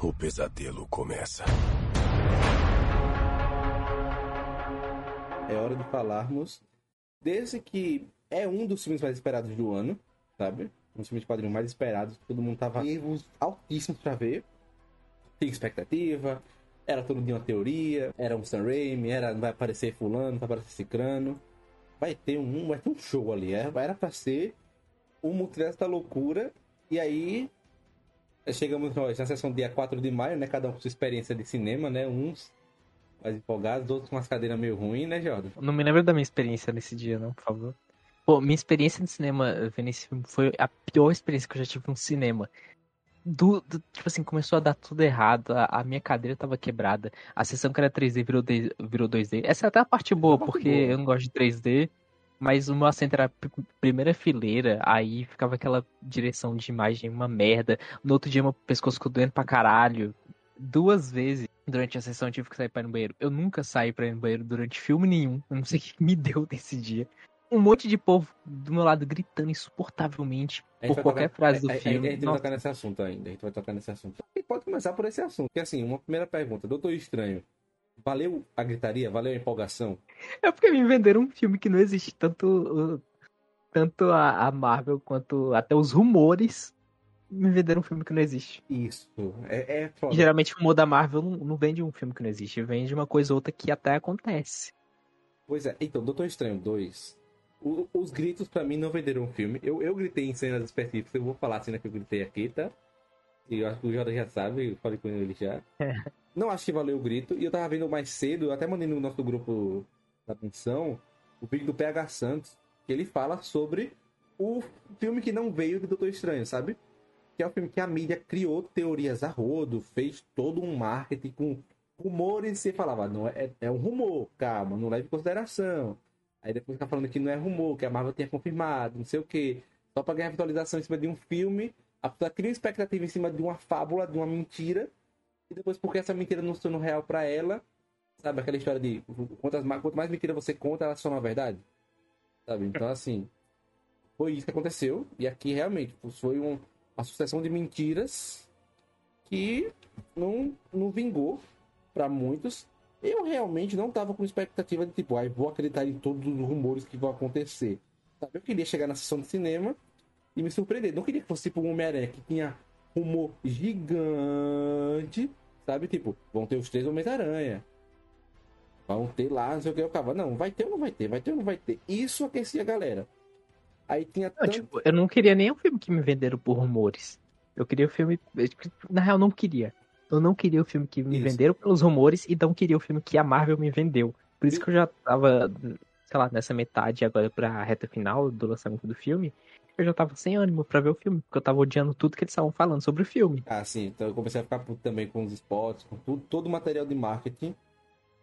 O pesadelo começa. É hora de falarmos desse que é um dos filmes mais esperados do ano, sabe? Um dos filmes de quadrinhos mais esperados. Todo mundo tava nervos altíssimos pra ver. Tem expectativa. Era todo dia uma teoria. Era um Sam Raimi. Era, vai aparecer fulano, vai aparecer cicrano. Vai ter um, vai ter um show ali. Era, era pra ser o multiverso da loucura. E aí chegamos nós na sessão dia 4 de maio, né? Cada um com sua experiência de cinema, né? Uns mais empolgados, outros com umas cadeiras meio ruins, né, Jordan? Não me lembro da minha experiência nesse dia, não, por favor. Pô, minha experiência no cinema vendo esse filme foi a pior experiência que eu já tive no cinema. Do, do, tipo assim, começou a dar tudo errado, a, a, minha cadeira tava quebrada, a sessão que era 3D virou, de, virou 2D. Essa é até a parte boa, a parte porque boa. eu não gosto de 3D, mas o meu assento era primeira fileira, aí ficava aquela direção de imagem uma merda. No outro dia meu pescoço ficou doendo pra caralho. Duas vezes durante a sessão eu tive que sair pra ir no banheiro. Eu nunca saí pra ir no banheiro durante filme nenhum. Eu não sei o que me deu desse dia. Um monte de povo do meu lado gritando insuportavelmente por qualquer tocar, frase do a, filme. A, a, a gente vai tocar nesse assunto ainda. A gente vai tocar nesse assunto. E pode começar por esse assunto. Que assim, uma primeira pergunta. Doutor Estranho, valeu a gritaria? Valeu a empolgação? É porque me venderam um filme que não existe. Tanto, tanto a, a Marvel quanto até os rumores me venderam um filme que não existe. Isso. É, é foda. Geralmente o rumor da Marvel não, não vende um filme que não existe. Vende uma coisa ou outra que até acontece. Pois é. Então, Doutor Estranho 2 o, os gritos para mim não venderam o filme. Eu, eu gritei em cenas específicas, eu vou falar a cena que eu gritei aqui, tá? E eu acho que o Jordan já sabe, eu falei com ele já. não acho que valeu o grito. E eu tava vendo mais cedo, eu até mandei no nosso grupo da atenção, o vídeo do PH Santos, que ele fala sobre o filme que não veio do Doutor Estranho, sabe? Que é o filme que a mídia criou teorias a rodo, fez todo um marketing com rumores e falava, não é, é um rumor, calma, não leve em consideração. Aí depois fica falando que não é rumor, que a Marvel tinha confirmado, não sei o quê. Só pra ganhar visualização em cima de um filme, a pessoa cria expectativa em cima de uma fábula, de uma mentira. E depois, porque essa mentira não se tornou real pra ela, sabe? Aquela história de quantas, quanto mais mentira você conta, ela se torna verdade. Sabe? Então, assim, foi isso que aconteceu. E aqui, realmente, foi um, uma sucessão de mentiras que não, não vingou para muitos. Eu realmente não tava com expectativa de tipo, ai, ah, vou acreditar em todos os rumores que vão acontecer. Sabe? Eu queria chegar na sessão de cinema e me surpreender. Não queria que fosse tipo um Homem-Aranha que tinha rumor gigante, sabe? Tipo, vão ter os três Homens-Aranha. Vão ter lá, não sei o que. Eu ficava, não, vai ter ou não vai ter? Vai ter ou não vai ter? Isso aquecia a galera. Aí tinha não, tipo, eu não queria nem o filme que me venderam por rumores. Eu queria o filme. Na real, não queria. Eu não queria o filme que me isso. venderam pelos rumores e não queria o filme que a Marvel me vendeu. Por isso que eu já tava, sei lá, nessa metade agora pra reta final do lançamento do filme. Eu já tava sem ânimo pra ver o filme, porque eu tava odiando tudo que eles estavam falando sobre o filme. Ah, sim. Então eu comecei a ficar puto também com os spots, com tudo, todo o material de marketing.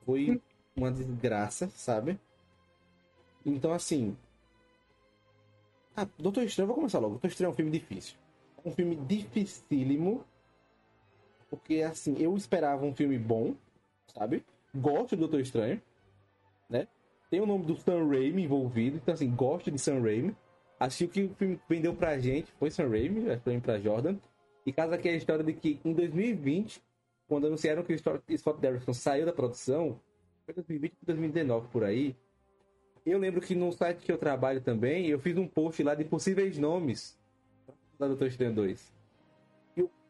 Foi hum. uma desgraça, sabe? Então, assim. Ah, Doutor Estranho, vou começar logo. Doutor Estranho é um filme difícil. É um filme dificílimo porque, assim, eu esperava um filme bom, sabe? Gosto do Doutor Estranho? Tem o nome do Sam Raimi envolvido, então, assim, gosto de Sam Raimi. Acho que o filme vendeu pra gente foi Sam Raimi, acho que pra Jordan. E casa aqui é a história de que em 2020, quando anunciaram que o Scott Derrickson saiu da produção, foi 2020 ou 2019 por aí. Eu lembro que no site que eu trabalho também, eu fiz um post lá de possíveis nomes da Doutor Estranho 2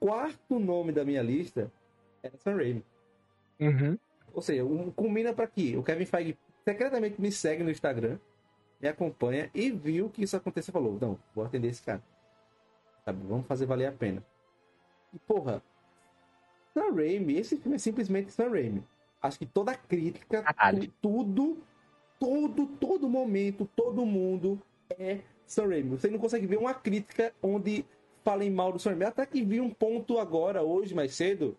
quarto nome da minha lista era Sam Raimi. Uhum. Ou seja, um, combina para que o Kevin Feige secretamente me segue no Instagram, me acompanha e viu que isso aconteceu e falou: Não, vou atender esse cara. Vamos fazer valer a pena. E porra, Sam Raimi, esse filme é simplesmente Sam Raimi. Acho que toda crítica, tudo, todo, todo momento, todo mundo é Sam Raimi. Você não consegue ver uma crítica onde falem mal do Sam Raimi. Até que vi um ponto agora, hoje, mais cedo,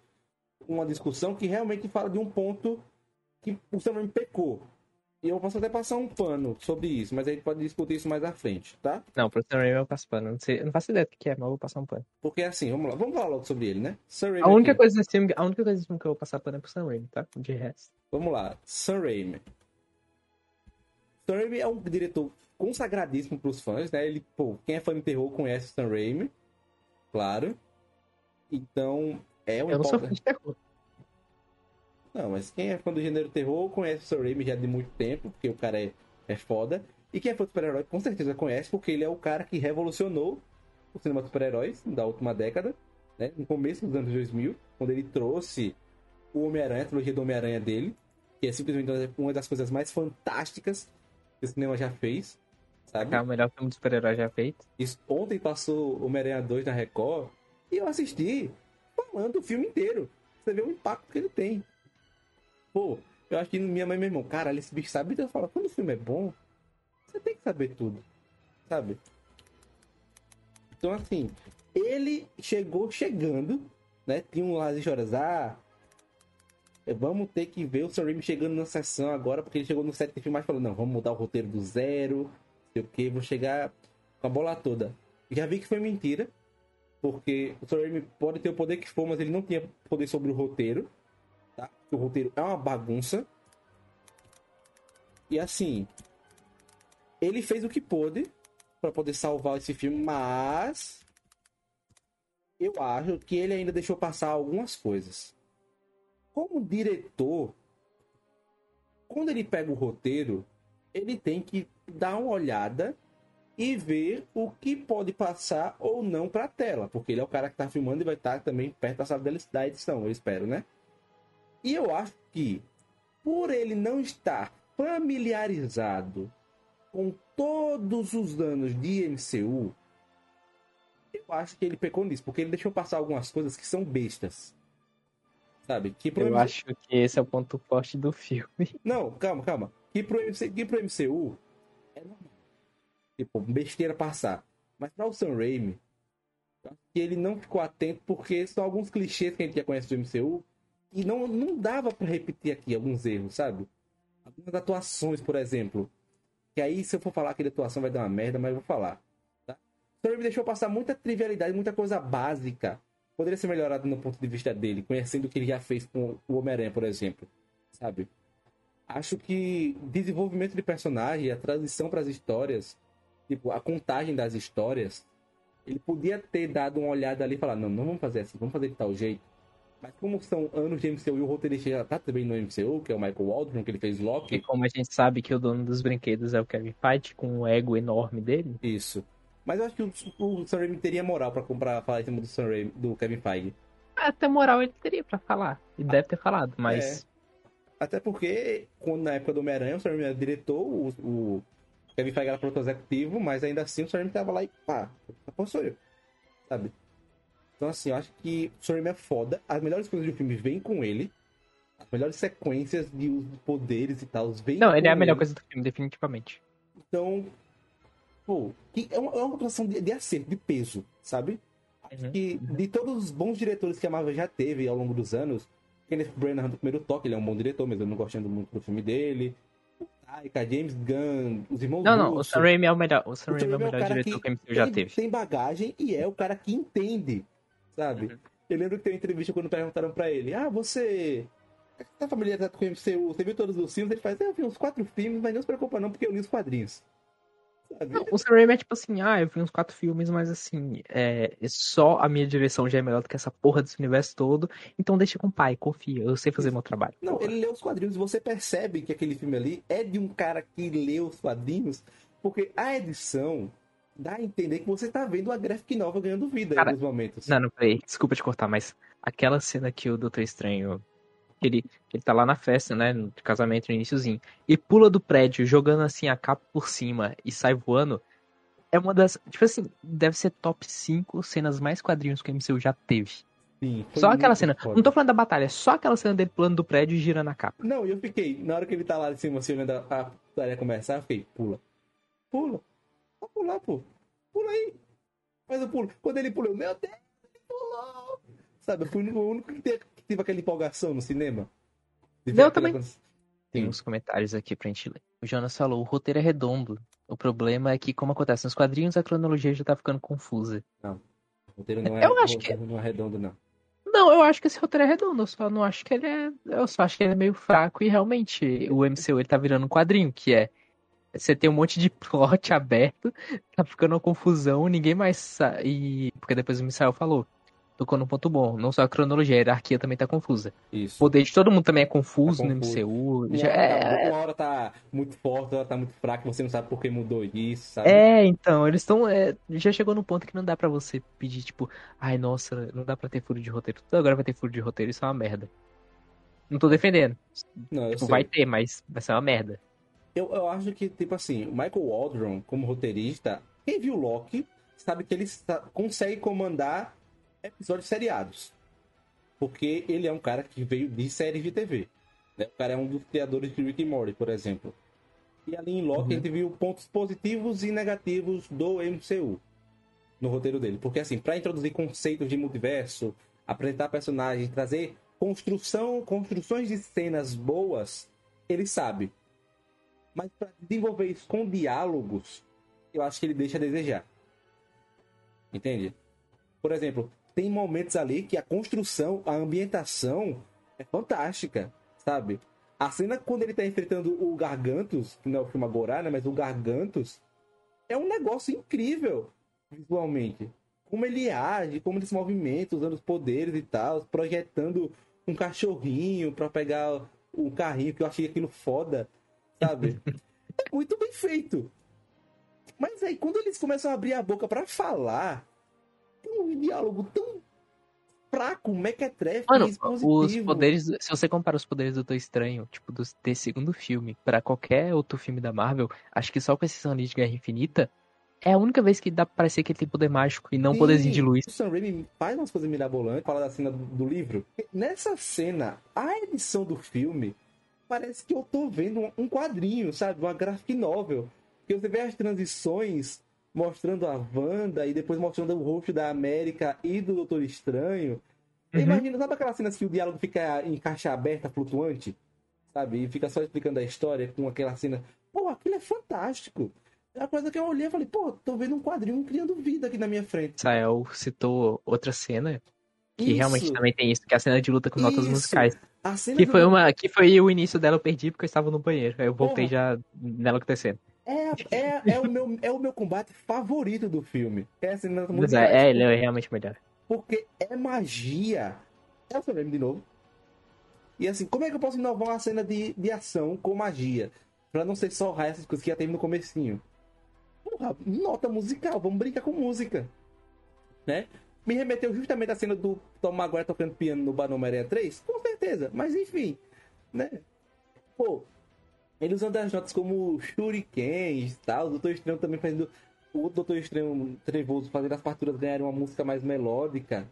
uma discussão que realmente fala de um ponto que o Sam Raimi pecou. E eu posso até passar um pano sobre isso, mas a gente pode discutir isso mais à frente, tá? Não, pro Sam Raimi eu passo pano. Não, sei, não faço ideia do que é, mas eu vou passar um pano. Porque assim, vamos lá, vamos falar logo sobre ele, né? Sam Raimi a única aqui. coisa desse filme, a única coisa desse filme que eu vou passar pano é pro Sam Raimi, tá? De resto. Vamos lá, Sam Raimi. Sam Raimi é um diretor consagradíssimo pros fãs, né? Ele, pô, quem é fã de terror conhece o Sam Raimi claro. Então, é um Eu não sou fã de terror. Não, mas quem é fã do gênero terror conhece o Sam Raimi já de muito tempo, porque o cara é, é foda. E quem é fã de super-herói com certeza conhece, porque ele é o cara que revolucionou o cinema de super-heróis da última década, né? No começo dos anos 2000, quando ele trouxe o Homem-Aranha, a trilogia do Homem-Aranha dele, que é simplesmente uma das coisas mais fantásticas que o cinema já fez, sabe? É o melhor filme de super-herói já feito. Isso, ontem passou Homem-Aranha 2 na Record e eu assisti falando o filme inteiro. Você vê o impacto que ele tem. Pô, eu acho que minha mãe e meu irmão, cara, esse bicho sabe. Então eu falo, quando o filme é bom, você tem que saber tudo. Sabe? Então, assim, ele chegou chegando, né? Tinha um lá de horas, ah. Vamos ter que ver o Sam Raimi chegando na sessão agora, porque ele chegou no set de filmagem e falou: não, vamos mudar o roteiro do zero, sei o que, vou chegar com a bola toda. Já vi que foi mentira, porque o Sam Raimi pode ter o poder que for, mas ele não tinha poder sobre o roteiro, tá? O roteiro é uma bagunça. E assim, ele fez o que pôde para poder salvar esse filme, mas eu acho que ele ainda deixou passar algumas coisas. Como diretor, quando ele pega o roteiro, ele tem que dar uma olhada e ver o que pode passar ou não para a tela, porque ele é o cara que está filmando e vai estar também perto da sala da edição, eu espero, né? E eu acho que por ele não estar familiarizado com todos os anos de MCU, eu acho que ele pecou nisso, porque ele deixou passar algumas coisas que são bestas. Sabe? Que pro Eu MCU acho que esse é o ponto forte do filme. Não, calma, calma. Que pro, MC, que pro MCU é normal. Tipo, besteira passar. Mas pra o Sam Raimi, eu acho que ele não ficou atento porque são alguns clichês que a gente já conhece do MCU e não, não dava pra repetir aqui alguns erros, sabe? Algumas atuações, por exemplo. Que aí, se eu for falar que a atuação vai dar uma merda, mas eu vou falar. Tá? O Raimi deixou passar muita trivialidade, muita coisa básica. Poderia ser melhorado no ponto de vista dele, conhecendo o que ele já fez com o Homem-Aranha, por exemplo. Sabe? Acho que desenvolvimento de personagem, a transição para as histórias, tipo, a contagem das histórias, ele podia ter dado uma olhada ali e falar, não, não vamos fazer assim, vamos fazer de tal jeito. Mas como são anos de MCU e o roteirista já tá também no MCU, que é o Michael Waldron, que ele fez E Loki, como a gente sabe que o dono dos brinquedos é o Kevin Feige, com o ego enorme dele, isso. Mas eu acho que o, o Sam Raimi teria moral para comprar, falar em cima do, Sam Raimi, do Kevin Feige. até moral ele teria pra falar. E deve ter falado, mas Até porque, quando, na época do Homem-Aranha, o Sam Raimi era diretor, o, o Kevin Feige era produtor executivo, mas ainda assim o Sam Raimi tava lá e pá, sou eu. Sabe? Então, assim, eu acho que o Raimi é foda. As melhores coisas do filme vêm com ele. As melhores sequências de uso de poderes e tal vêm Não, ele é a melhor coisa do filme, definitivamente. Então, pô, que é uma, é uma atuação de, de acerto, de peso, sabe? Uhum. que de todos os bons diretores que a Marvel já teve ao longo dos anos, Kenneth Branagh do primeiro toque, ele é um bom diretor, mas eu não gostando muito do filme dele. O Taika, James Gunn, os irmãos Não, não, o Russo. Sam Raimi é o melhor, o Sam O Raimi é o melhor diretor que o MCU já tem, teve. tem bagagem e é o cara que entende, sabe? Uhum. Eu lembro que tem uma entrevista quando perguntaram pra ele, ah, você tá familiarizado com o MCU, você viu todos os filmes? Ele faz, "É, eu vi uns quatro filmes, mas não se preocupa não, porque eu li os quadrinhos. Não, o Sam Raimi é tipo assim, ah, eu vi uns quatro filmes, mas assim, é, só a minha direção já é melhor do que essa porra desse universo todo, então deixa com o pai, confia, eu sei fazer meu trabalho. Não, Porra. ele leu os quadrinhos e você percebe que aquele filme ali é de um cara que leu os quadrinhos, porque a edição dá a entender que você tá vendo a graphic nova ganhando vida Cara, em alguns momentos. Não, não, peraí, desculpa te cortar, mas aquela cena que o Doutor Estranho, ele, ele tá lá na festa, né, no casamento, no iniciozinho, e pula do prédio, jogando assim a capa por cima e sai voando, é uma das, tipo assim, deve ser top 5 cenas mais quadrinhos que o MCU já teve. Sim, Só aquela cena, foda. não tô falando da batalha, só aquela cena dele pulando do prédio e girando a capa. Não, e eu fiquei, na hora que ele tá lá em cima, assim, olhando a a putaria começar, eu fiquei, pula. Pula. Pode pular, pô. Pula aí. Faz o pulo. Quando ele pulou, meu Deus, ele pulou. Sabe, eu fui o único que teve, que teve aquela empolgação no cinema. Eu também. coisa- Tem uns comentários aqui pra gente ler. O Jonas falou, o roteiro é redondo. O problema é que, como acontece nos quadrinhos, a cronologia já tá ficando confusa. O roteiro não é, Eu acho o roteiro não é redondo, não. Não, eu acho que esse roteiro é redondo, eu só não acho que ele é. Eu só acho que ele é meio fraco e realmente o MCU ele tá virando um quadrinho, que é. Você tem um monte de plot aberto, tá ficando uma confusão, ninguém mais sabe. Porque depois o Misael falou. tocou num ponto bom. Não só a cronologia, a hierarquia também tá confusa. O Isso. poder de todo mundo também é confuso, Tá no confuso. MCU. Uma Já hora, é, uma hora tá muito forte, outra hora tá muito fraca, você não sabe por que mudou isso, sabe? é, então, eles estão. já chegou num ponto que não dá pra você pedir, tipo, ai, nossa, não dá pra ter furo de roteiro. Tudo agora vai ter furo de roteiro, isso é uma merda. Não tô defendendo. Não, Tipo, vai ter, mas vai ser uma merda. Eu, eu acho que, tipo assim, o Michael Waldron, como roteirista, quem viu Loki, sabe que ele consegue comandar episódios seriados. Porque ele é um cara que veio de séries de TV. né? O cara é um dos criadores de Rick and Morty, por exemplo. E ali em Loki Uhum. a gente viu pontos positivos e negativos do MCU no roteiro dele. Porque assim, para introduzir conceitos de multiverso, apresentar personagens, trazer construção, construções de cenas boas, ele sabe. Mas para desenvolver isso com diálogos, eu acho que ele deixa a desejar. Entende? Por exemplo, tem momentos ali que a construção, a ambientação é fantástica, sabe? A cena quando ele tá enfrentando o Gargantos, que não é o filme agora, né? Mas o Gargantos é um negócio incrível visualmente. Como ele age, como ele se movimenta, usando os poderes e tal, projetando um cachorrinho pra pegar o carrinho, que eu achei aquilo foda, sabe? é muito bem feito. Mas aí, quando eles começam a abrir a boca pra falar, tem um diálogo tão fraco, mequetrefe, Mano, expositivo. os poderes. Se você compara os poderes do Doutor Estranho, tipo, do, desse segundo filme, pra qualquer outro filme da Marvel, acho que só com exceção ali de Guerra Infinita, é a única vez que dá pra parecer que ele tem poder mágico e não Sim, poderzinho de luz. O Sam Raimi faz umas coisas mirabolantes, fala da cena do, do livro. Nessa cena, a edição do filme parece que eu tô vendo um- quadrinho, sabe? Uma graphic novel. Que você vê as transições mostrando a Wanda e depois mostrando o rosto da América e do Doutor Estranho. Uhum. Imagina, sabe aquelas cenas que o diálogo fica em caixa aberta, flutuante? Sabe? E fica só explicando a história com aquela cena. Pô, aquilo é fantástico. É a coisa que eu olhei e falei, pô, tô vendo um quadrinho criando vida aqui na minha frente. Sael citou outra cena que Isso. realmente também tem isso, que é a cena de luta com notas Isso. musicais. A cena Que foi uma. Que foi o início dela, eu perdi porque eu estava no banheiro. Aí eu voltei já nela acontecendo. É, é, é, o meu, é o meu combate favorito do filme. É a cena Mas música. é, é, ele é realmente melhor. Porque é magia. É o seu nome de novo. E assim, como é que eu posso inovar uma cena de, de ação com magia? Pra não ser só essas coisas que já teve no comecinho. Porra, nota musical, vamos brincar com música. Né? Me remeteu justamente à cena do Tom Maguire tocando piano no Homem-Aranha 3? Com certeza, mas enfim. Né? Pô, ele usando as notas como shurikens e tal, o Doutor Estranho também fazendo. O Doutor Estranho trevoso fazendo as partituras ganharem uma música mais melódica.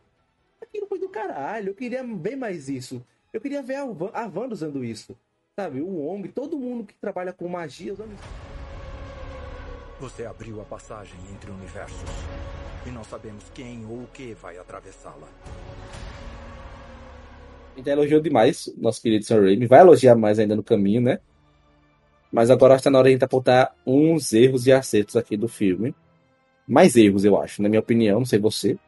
Aquilo foi do caralho. Eu queria ver mais isso. Eu queria ver a, Van, usando isso. Sabe? O Wong, todo mundo que trabalha com magia usando isso. Você abriu a passagem entre universos. E não sabemos quem ou o que vai atravessá-la. A gente já elogiou demais nosso querido Sam Raimi. Vai elogiar mais ainda no caminho, né? Mas agora está na hora de a gente apontar uns erros e acertos aqui do filme. Mais erros, eu acho, na minha opinião. Não sei você.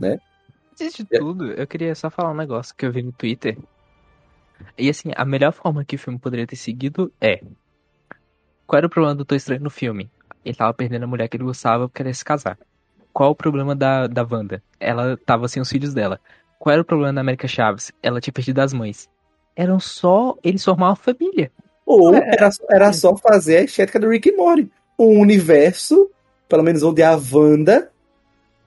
Antes de tudo, eu queria só falar um negócio que eu vi no Twitter. E assim, a melhor forma que o filme poderia ter seguido é. Qual era o problema do Doutor Estranho no filme? Ele tava perdendo a mulher que ele gostava porque queria se casar. Qual o problema da, da Wanda? Ela tava sem os filhos dela. Qual era o problema da América Chaves? Ela tinha perdido as mães. Eram só eles formar uma família. Ou É. era, era só fazer a estética do Rick e Morty. Um universo, pelo menos onde a Wanda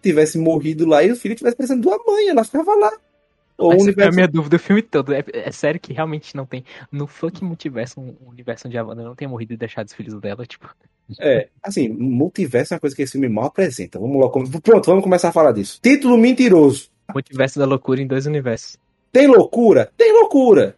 tivesse morrido lá e o filho tivesse de uma mãe. Ela ficava lá. Ou um Essa foi a universo minha dúvida o filme todo. É, é sério que realmente não tem. No fucking multiverso, um um universo onde a Wanda não tenha morrido e deixado os filhos dela, tipo. É, assim, multiverso é uma coisa que esse filme mal apresenta. Vamos come- pronto, vamos começar a falar disso. Título mentiroso. Multiverso da loucura em dois universos. Tem loucura? Tem loucura.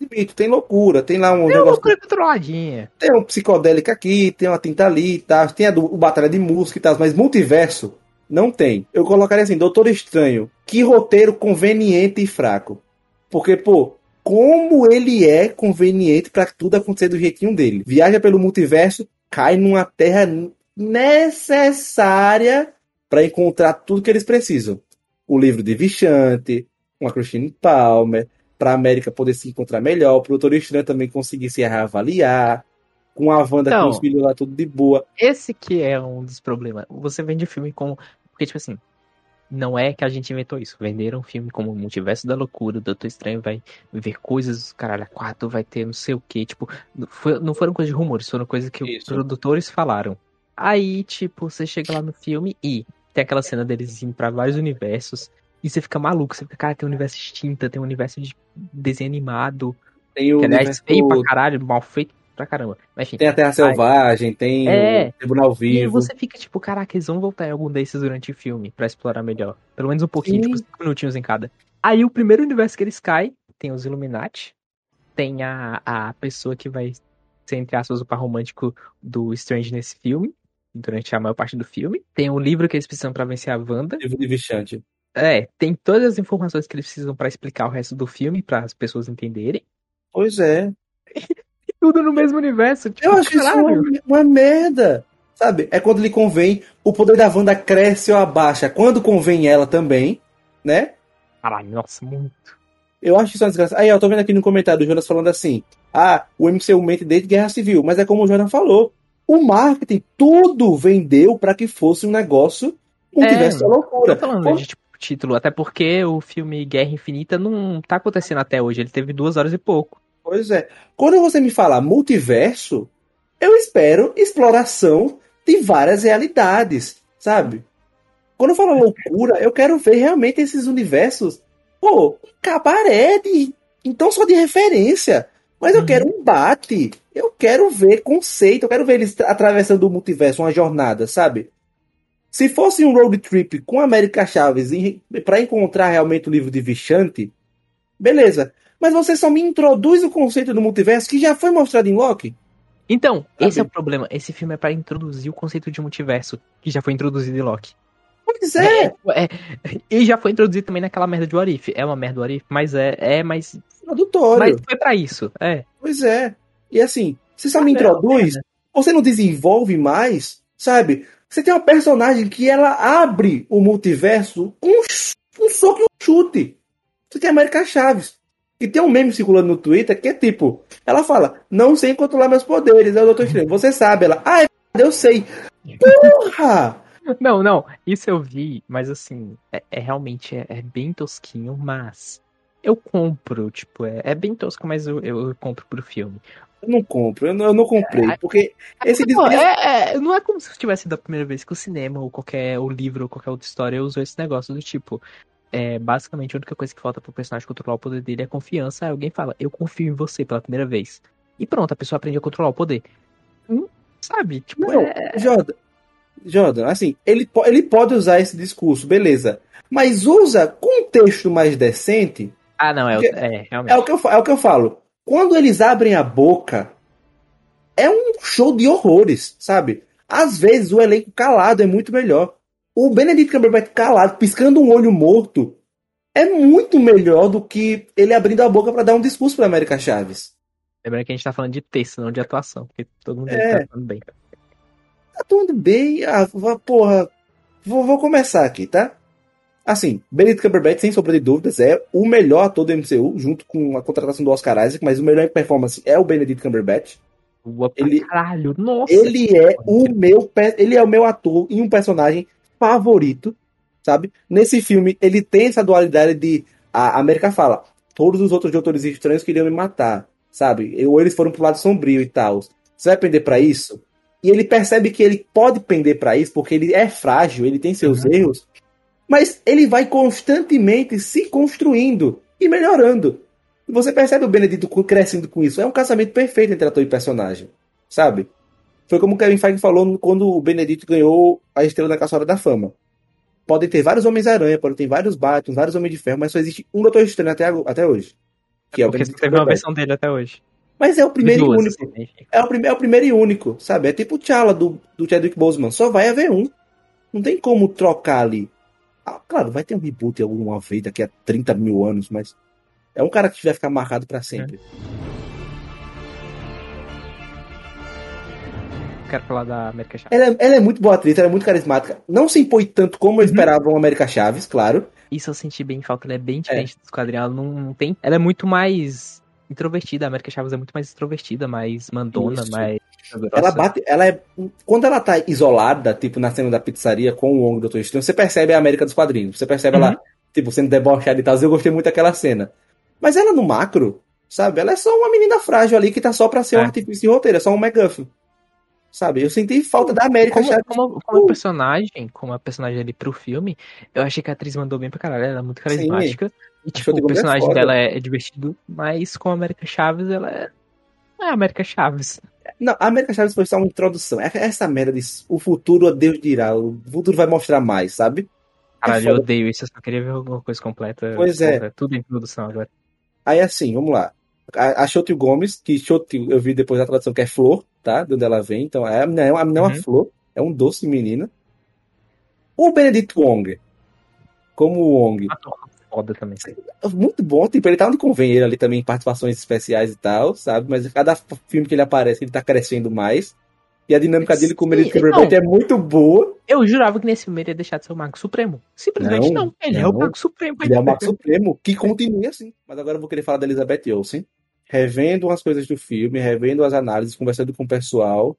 Admito, tem loucura. Tem lá um uma negócio. loucura controladinha. Tem um psicodélico aqui, tem uma tinta ali e tal. Tem a do, o Batalha de Música e tal. Mas multiverso não tem. Eu colocaria assim, Doutor Estranho. Que roteiro conveniente e fraco. Porque, pô, como ele é conveniente pra tudo acontecer do jeitinho dele. Viaja pelo multiverso, cai numa terra necessária pra encontrar tudo que eles precisam. O livro de Vichante, uma Christine Palmer, pra América poder se encontrar melhor, pro Doutor Estranho também conseguir se reavaliar, com a Wanda Não. com os filhos lá tudo de boa. Esse que é um dos problemas. Você vende o filme com. Porque, tipo assim. Não é que a gente inventou isso. Venderam um filme como o Multiverso da Loucura, o Doutor Estranho vai ver coisas, caralho, a quatro vai ter não sei o que. Tipo, foi, não foram coisas de rumores, foram coisas que Isso. os produtores falaram. Aí, tipo, você chega lá no filme e tem aquela cena deles indo pra vários universos. E você fica maluco, você fica, cara, tem um universo extinta, tem um universo de desenho animado. Tem o Que aliás, universo- feio pra caralho, mal feito pra caramba. Mas enfim. tem a Terra Selvagem, tem É. o Tribunal E Vivo. você fica tipo, caraca, eles vão voltar em algum desses durante o filme pra explorar melhor. Pelo menos um pouquinho, Sim. tipo, cinco minutinhos em cada. Aí o primeiro universo que eles caem, tem os Illuminati, tem a, a pessoa que vai ser, entre aspas, o par romântico do Strange nesse filme, durante a maior parte do filme. Tem o livro que eles precisam pra vencer a Wanda. Livro de Vichante. É, tem todas as informações que eles precisam pra explicar o resto do filme, para as pessoas entenderem. Pois é. Tudo no mesmo universo. Tipo, Eu acho isso caralho. uma, uma merda. Sabe? É quando lhe convém, o poder da Wanda cresce ou abaixa. Quando convém ela também, né? Caralho, nossa, muito. Eu acho isso uma desgraça. Aí, eu tô vendo aqui no comentário do Jonas falando assim: ah, o MCU mente desde Guerra Civil. Mas é como o Jonas falou: o marketing, tudo vendeu pra que fosse um negócio multiverso É, da loucura. Tô falando de tipo, título, até porque o filme Guerra Infinita não tá acontecendo até hoje. Ele teve duas horas e pouco. Pois é. Quando você me fala multiverso, eu espero exploração de várias realidades, sabe? Quando eu falo loucura, eu quero ver realmente esses universos, pô, cabaré de, então só de referência. Mas eu Uhum. quero um bate, eu quero ver conceito, eu quero ver eles atravessando o multiverso, uma jornada, sabe? Se fosse um road trip com América Chaves pra encontrar realmente o livro de Vichante, beleza. Mas você só me introduz o conceito do multiverso que já foi mostrado em Loki. Então, Sabe? esse é o problema. Esse filme é pra introduzir o conceito de multiverso, que já foi introduzido em Loki. Pois é, é, e já foi introduzido também naquela merda de Warif. É uma merda do Warif, mas é, é, mas, tradutório. mas foi pra isso. É. Pois é. E assim, você só me Ah, não, introduz, você não desenvolve mais, sabe? Você tem uma personagem que ela abre o multiverso um, um soco e um chute. Você tem a América Chaves. E tem um meme circulando no Twitter que é tipo, ela fala, não sei controlar meus poderes, é o Doutor Estranho. Você sabe, ela, ah, é eu sei. Porra! Não, não, isso eu vi, mas assim, é, é realmente é, é bem tosquinho, mas eu compro, tipo, é, é bem tosco, mas eu, eu, compro pro filme. Eu não compro, eu não, eu não comprei, porque esse disco- é, é, não é como se tivesse sido a primeira vez que o cinema, ou qualquer o livro, ou qualquer outra história usou esse negócio do tipo. É, basicamente, a única coisa que falta pro personagem controlar o poder dele é confiança. Aí alguém fala, eu confio em você pela primeira vez. E pronto, a pessoa aprende a controlar o poder. Hum, sabe? Tipo, Não, é. Jordan, Jordan, assim, ele, ele pode usar esse discurso, beleza. Mas usa com um texto mais decente. Ah, não, é, o- é realmente. É o, que eu, é o que eu falo. Quando eles abrem a boca, é um show de horrores, sabe? Às vezes o elenco calado é muito melhor. O Benedict Cumberbatch calado, piscando um olho morto, é muito melhor do que ele abrindo a boca pra dar um discurso pra América Chaves. Lembrando que a gente tá falando de texto, não de atuação, porque todo mundo É. tá falando bem. Tá tudo bem. Ah, porra. Vou, vou começar aqui, tá? Assim, Benedict Cumberbatch, sem sombra de dúvidas, é o melhor ator do MCU, junto com a contratação do Oscar Isaac, mas o melhor em performance é o Benedict Cumberbatch. Ele- caralho, nossa. Ele é o meu ele é o meu ator e um personagem favorito, sabe? Nesse filme ele tem essa dualidade de a América fala, todos os outros doutores estranhos queriam me matar, sabe? Ou eles foram pro lado sombrio e tal. Você vai pender pra isso? E ele percebe que ele pode pender pra isso porque ele é frágil, ele tem seus Uhum. erros, mas ele vai constantemente se construindo e melhorando. Você percebe o Benedito crescendo com isso. É um casamento perfeito entre ator e personagem, sabe? Foi como o Kevin Feige falou quando o Benedito ganhou a estrela da Caçada da Fama. Podem ter vários Homens-Aranha, podem ter vários Batman, vários Homens de Ferro, mas só existe um Doutor Estranho até, até hoje. Que é, o porque Benedict teve uma versão dele até hoje. Mas é o primeiro e Duas, único. assim, enfim. É o, prime é o primeiro e único, sabe? É tipo o T'Challa do, do Chadwick Boseman. Só vai haver um. Não tem como trocar ali. Ah, claro, vai ter um reboot alguma vez daqui a 30 mil anos, mas é um cara que vai ficar marcado pra sempre. Quero falar da América Chave. Ela, é- ela é muito boa atriz, ela é muito carismática. Não se impõe tanto como eu Uhum. esperava uma América Chaves, claro. Isso eu senti bem falta, ela é bem diferente dos quadrinhos. Ela não, não tem. Ela é muito mais introvertida. A América Chaves é muito mais extrovertida, mais mandona, Isso. mais. Ela bate, ela é. Quando ela tá isolada, tipo na cena da pizzaria com o Wong do Doutor Estranho, você percebe a América dos quadrinhos. Você percebe Uhum. ela, tipo, sendo debochada e tal. Eu gostei muito daquela cena. Mas ela no macro, sabe? Ela é só uma menina frágil ali que tá só pra ser um É. artifício de roteiro, é só um McGuffin. Sabe? Eu senti falta da América Como, como, como personagem, como a personagem ali pro filme, eu achei que a atriz mandou bem pra caralho. Ela é muito carismática. E, tipo, o é personagem foda. dela é, é divertido, mas com a América Chaves, ela é. É a América Chaves. Não, a América Chaves foi só uma introdução. É essa merda de o futuro, Deus dirá. O futuro vai mostrar mais, sabe? Caralho, foda. eu odeio isso. Eu só queria ver alguma coisa completa. Pois é. Porra, Tudo em produção agora. Aí assim, vamos lá. A, a Gomes, que Xotil eu vi depois da tradução que é flor, tá? De onde ela vem. Então, é, a menina é uma, menina é uma Uhum. flor, é um doce menina. O Benedict Wong, como o Wong, foda também. muito bom. Tipo, ele tá onde convém ele ali também, em participações especiais e tal, sabe? Mas cada filme que ele aparece, ele tá crescendo mais. E a dinâmica dele com o Benedict não. Cumberbatch é muito boa. Eu jurava que nesse filme ele ia deixar de ser o Mago Supremo. Simplesmente Não, não. Ele é o não. Mago Supremo. Ele é o Mago Supremo, que continue assim. Mas agora eu vou querer falar da Elizabeth Olsen. Revendo umas coisas do filme, revendo as análises, conversando com o pessoal.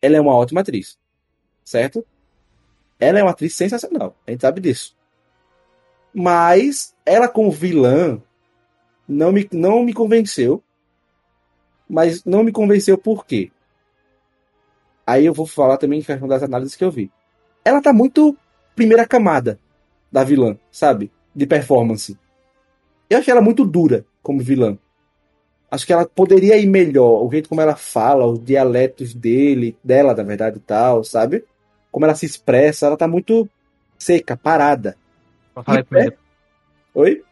Ela é uma ótima atriz. Certo? Ela é uma atriz sensacional. A gente sabe disso. Mas ela como vilã não me, não me convenceu. Mas não me convenceu por quê? Aí eu vou falar também em questão das análises que eu vi. Ela tá muito primeira camada da vilã, sabe? De performance. Eu achei ela muito dura como vilã. Acho que ela poderia ir melhor. O jeito como ela fala, os dialetos dele, dela, na verdade, e tal, sabe? Como ela se expressa, ela tá muito seca, parada. E primeiro. Oi?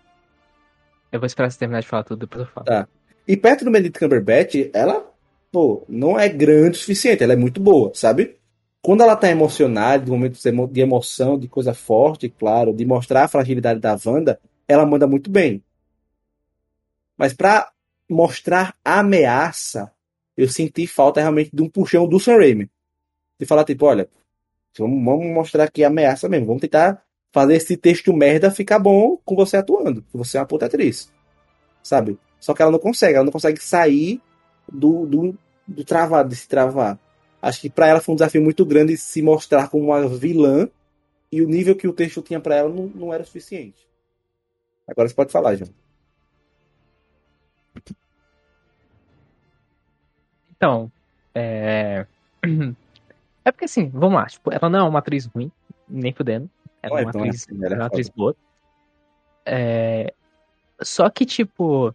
eu vou esperar você terminar de falar tudo, depois eu falo. Tá. E perto do Benedict Cumberbatch, ela, pô, não é grande o suficiente. Ela é muito boa, sabe? Quando ela tá emocionada, de momentos de emoção, de coisa forte, claro, de mostrar a fragilidade da Wanda, ela manda muito bem. Mas pra mostrar ameaça, eu senti falta realmente de um puxão do Sam Raimi. De falar, tipo, olha, vamos, mostrar aqui ameaça mesmo. Vamos tentar fazer esse texto merda ficar bom com você atuando. Você é uma puta atriz. Sabe? Só que ela não consegue. Ela não consegue sair do, do, do travado, de se travar. Acho que pra ela foi um desafio muito grande se mostrar como uma vilã. E o nível que o texto tinha pra ela não, não era suficiente. Agora você pode falar, João. Então, é. É porque assim, vamos lá, tipo, ela não é uma atriz ruim, nem fudendo. Ela é é uma tão atriz, assim, ela é é uma atriz boa. É... Só que, tipo.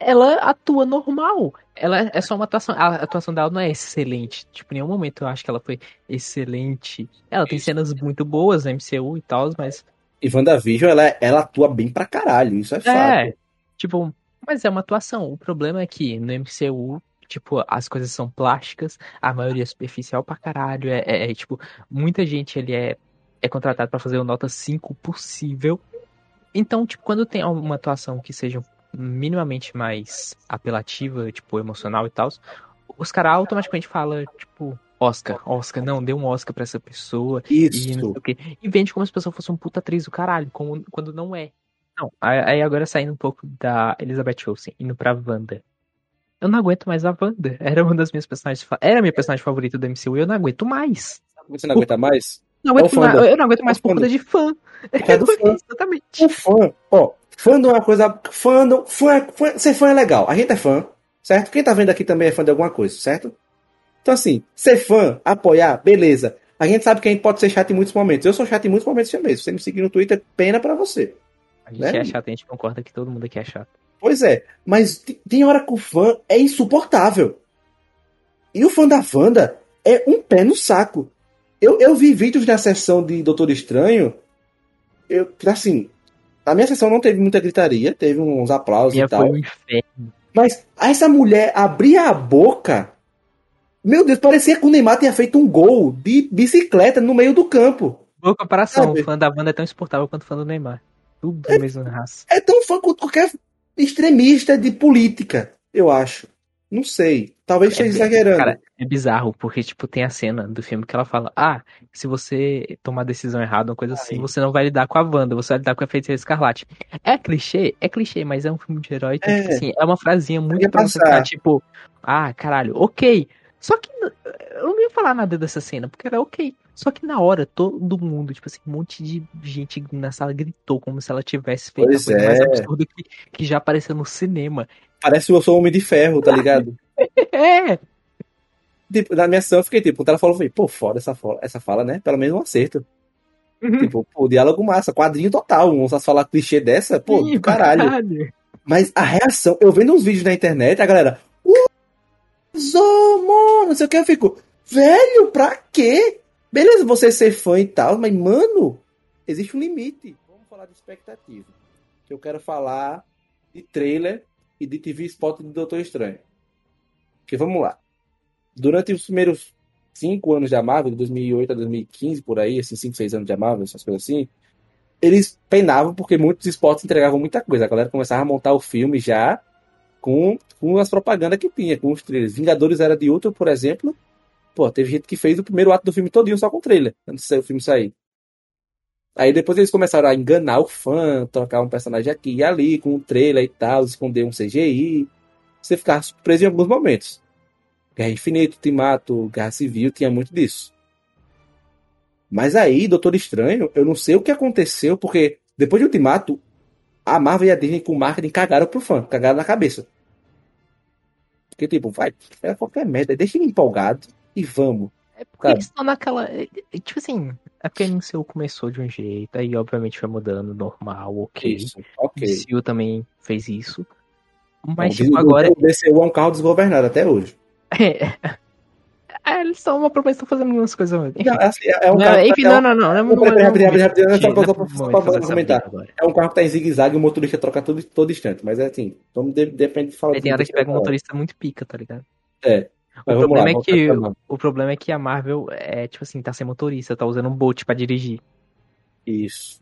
Ela atua normal. Ela é só uma atuação. A atuação dela não é excelente. Tipo, em nenhum momento eu acho que ela foi excelente. Ela tem Isso. cenas muito boas na MCU e tal, mas. E WandaVision, ela, ela atua bem pra caralho. Isso é fato. É. Tipo, mas é uma atuação. O problema é que no MCU, tipo, as coisas são plásticas, a maioria é superficial pra caralho. É, é- é, tipo, muita gente ele é, é contratado pra fazer o nota 5 possível. Então, tipo, quando tem uma atuação que seja minimamente mais apelativa, tipo, emocional e tal, os caras automaticamente falam, tipo, Oscar, Oscar, não, dê um Oscar pra essa pessoa. E Isso. o quê. E vende como se a pessoa fosse um puta atriz do caralho, como, quando não é. Não, aí agora saindo um pouco da Elizabeth Olsen, indo pra Wanda. Eu não aguento mais a Wanda. Era uma das minhas personagens. Era a minha personagem favorita do MCU e eu não aguento mais. Você não aguenta mais? Não aguento É mais- eu não aguento mais É por conta de fã. Causa do fã. Exatamente. O fã, ó, fandom é uma coisa. Fandom, fã, é- fã, ser fã é legal. A gente é fã, certo? Quem tá vendo aqui também é fã de alguma coisa, certo? Então, assim, ser fã, apoiar, beleza. A gente sabe que a gente pode ser chato em muitos momentos. Eu sou chato em muitos momentos também. Se você me seguir no Twitter, pena pra você. A gente Né? é chato, a gente concorda que todo mundo aqui é chato. Pois é, mas tem hora que o fã é insuportável. E o fã da Wanda é um pé no saco. Eu, eu vi vídeos na sessão de Doutor Estranho. Eu, assim, a minha sessão não teve muita gritaria, teve uns aplausos Minha e tal. um inferno. Mas essa mulher abria a boca. Meu Deus, parecia que o Neymar tinha feito um gol de bicicleta no meio do campo. Boa comparação, Sabe? o fã da Wanda é tão insuportável quanto o fã do Neymar. Tudo da mesma raça. É tão fã quanto qualquer extremista de política, eu acho. Não sei. Talvez esteja exagerando. Cara, é bizarro, porque, tipo, tem a cena do filme que ela fala: Ah, se você tomar decisão errada, uma coisa assim, você não vai lidar com a Wanda, você vai lidar com a Feiticeira Escarlate. É clichê? É clichê, mas é um filme de herói, então, É. tipo assim, é uma frasinha muito pra você ficar, tipo, ah, caralho, ok. Só que eu não ia falar nada dessa cena, porque era ok. Só que na hora, todo mundo, tipo assim, um monte de gente na sala gritou como se ela tivesse feito Pois a coisa mais é. absurda que, que já apareceu no cinema. Parece eu sou Homem de Ferro, tá ligado? É! tipo, na minha ação eu fiquei tipo, quando ela falou, eu falei, pô, foda essa fala, essa fala, né? Pelo menos um acerto. Uhum. Tipo, pô, diálogo massa, quadrinho total. Vamos falar clichê dessa, pô, Ih, do caralho. Mas a reação, eu vendo uns vídeos na internet, a galera, Zomo, não sei o que, eu fico, velho, pra quê? Beleza, você ser fã e tal, mas, mano, existe um limite. Vamos falar de expectativa. Que eu quero falar de trailer e de TV spot do Doutor Estranho. Porque vamos lá. Durante os primeiros cinco anos da Marvel, de 2008 a 2015, por aí, esses cinco, seis anos da Marvel, essas coisas assim, eles penavam porque muitos spots entregavam muita coisa. A galera começava a montar o filme já com, com as propagandas que tinha, com os trailers. Vingadores Era de Ultron, por exemplo. Pô, teve gente que fez o primeiro ato do filme todinho só com trailer, antes do filme sair. Aí depois eles começaram a enganar o fã, trocar um personagem aqui e ali, com um trailer e tal, esconder um CGI. Você ficava surpreso em alguns momentos. Guerra Infinita, Ultimato, Guerra Civil, tinha muito disso. Mas aí, Doutor Estranho, eu não sei o que aconteceu, porque depois de Ultimato, a Marvel e a Disney com o marketing cagaram pro fã, cagaram na cabeça. Porque, tipo, vai, é qualquer merda, deixa ele empolgado e vamos. É porque eles estão naquela. é, é, Tipo assim, é porque a MCU começou de um jeito, aí obviamente foi mudando, normal, ok. Isso, O ok. DCU também fez isso. Mas, o tipo, agora. O DCU é um carro desgovernado até hoje. É, É, eles estão uma promessa, fazendo algumas coisas. Enfim, Não, assim, é um não, carro, enfim, é um- não, não, é um carro que tá em zigue-zague e o motorista troca todo, todo instante. Mas é assim, vamos de, depende de falar tem hora que pega um motorista muito pica, tá ligado? É. O Mas problema, lá, é que, continuar. o problema é que a Marvel é, tipo assim, tá sem motorista, tá usando um boat pra dirigir. Isso.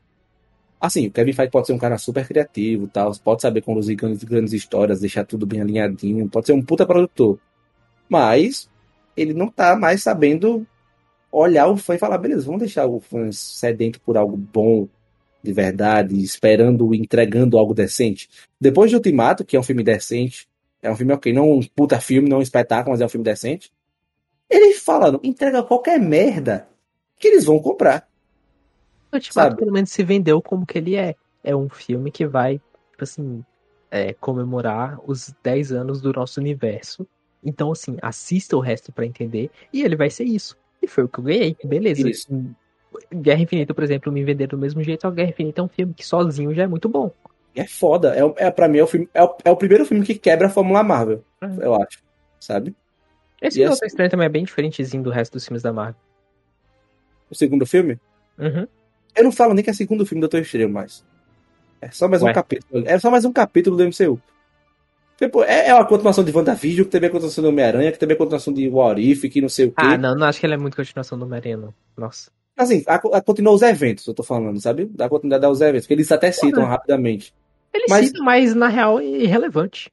Assim, o Kevin Feige pode ser um cara super criativo, tal, pode saber conduzir grandes, grandes histórias, deixar tudo bem alinhadinho, pode ser um puta produtor. Mas ele não tá mais sabendo olhar o fã e falar, beleza, vamos deixar o fã sedento por algo bom, de verdade, esperando, entregando algo decente. Depois de Ultimato, que é um filme decente, é um filme ok, não um puta filme, não um espetáculo, mas é um filme decente. Eles falam, entrega qualquer merda que eles vão comprar. O Sabe? pelo menos se vendeu como que ele é. É um filme que vai, tipo assim, é, comemorar os 10 anos do nosso universo. Então, assim, assista o resto pra entender. E ele vai ser isso. E foi o que eu ganhei. Beleza. Isso. Guerra Infinita, por exemplo, me venderam do mesmo jeito. A Guerra Infinita é um filme que sozinho já é muito bom. É foda. É, é, pra mim, é o, filme, é, o, é o primeiro filme que quebra a Fórmula Marvel, Uhum. eu acho. Sabe? Esse E Doutor Estranho também é bem diferentezinho do resto dos filmes da Marvel. O segundo filme, Uhum. eu não falo nem que é o segundo filme do Doutor Estranho mais. É só mais Ué. um capítulo. É só mais um capítulo do MCU. Tipo, é, é uma continuação de WandaVision, que também é continuação do Homem-Aranha, que também é continuação de What If, que não sei o quê. Ah, não, não acho que ele é muito continuação do Homem-Aranha, não. Nossa. Assim, a, a, continua os eventos, eu tô falando, sabe? Dá continuidade aos eventos, que eles até citam rapidamente. Ele Mas- cita, mas na real é irrelevante.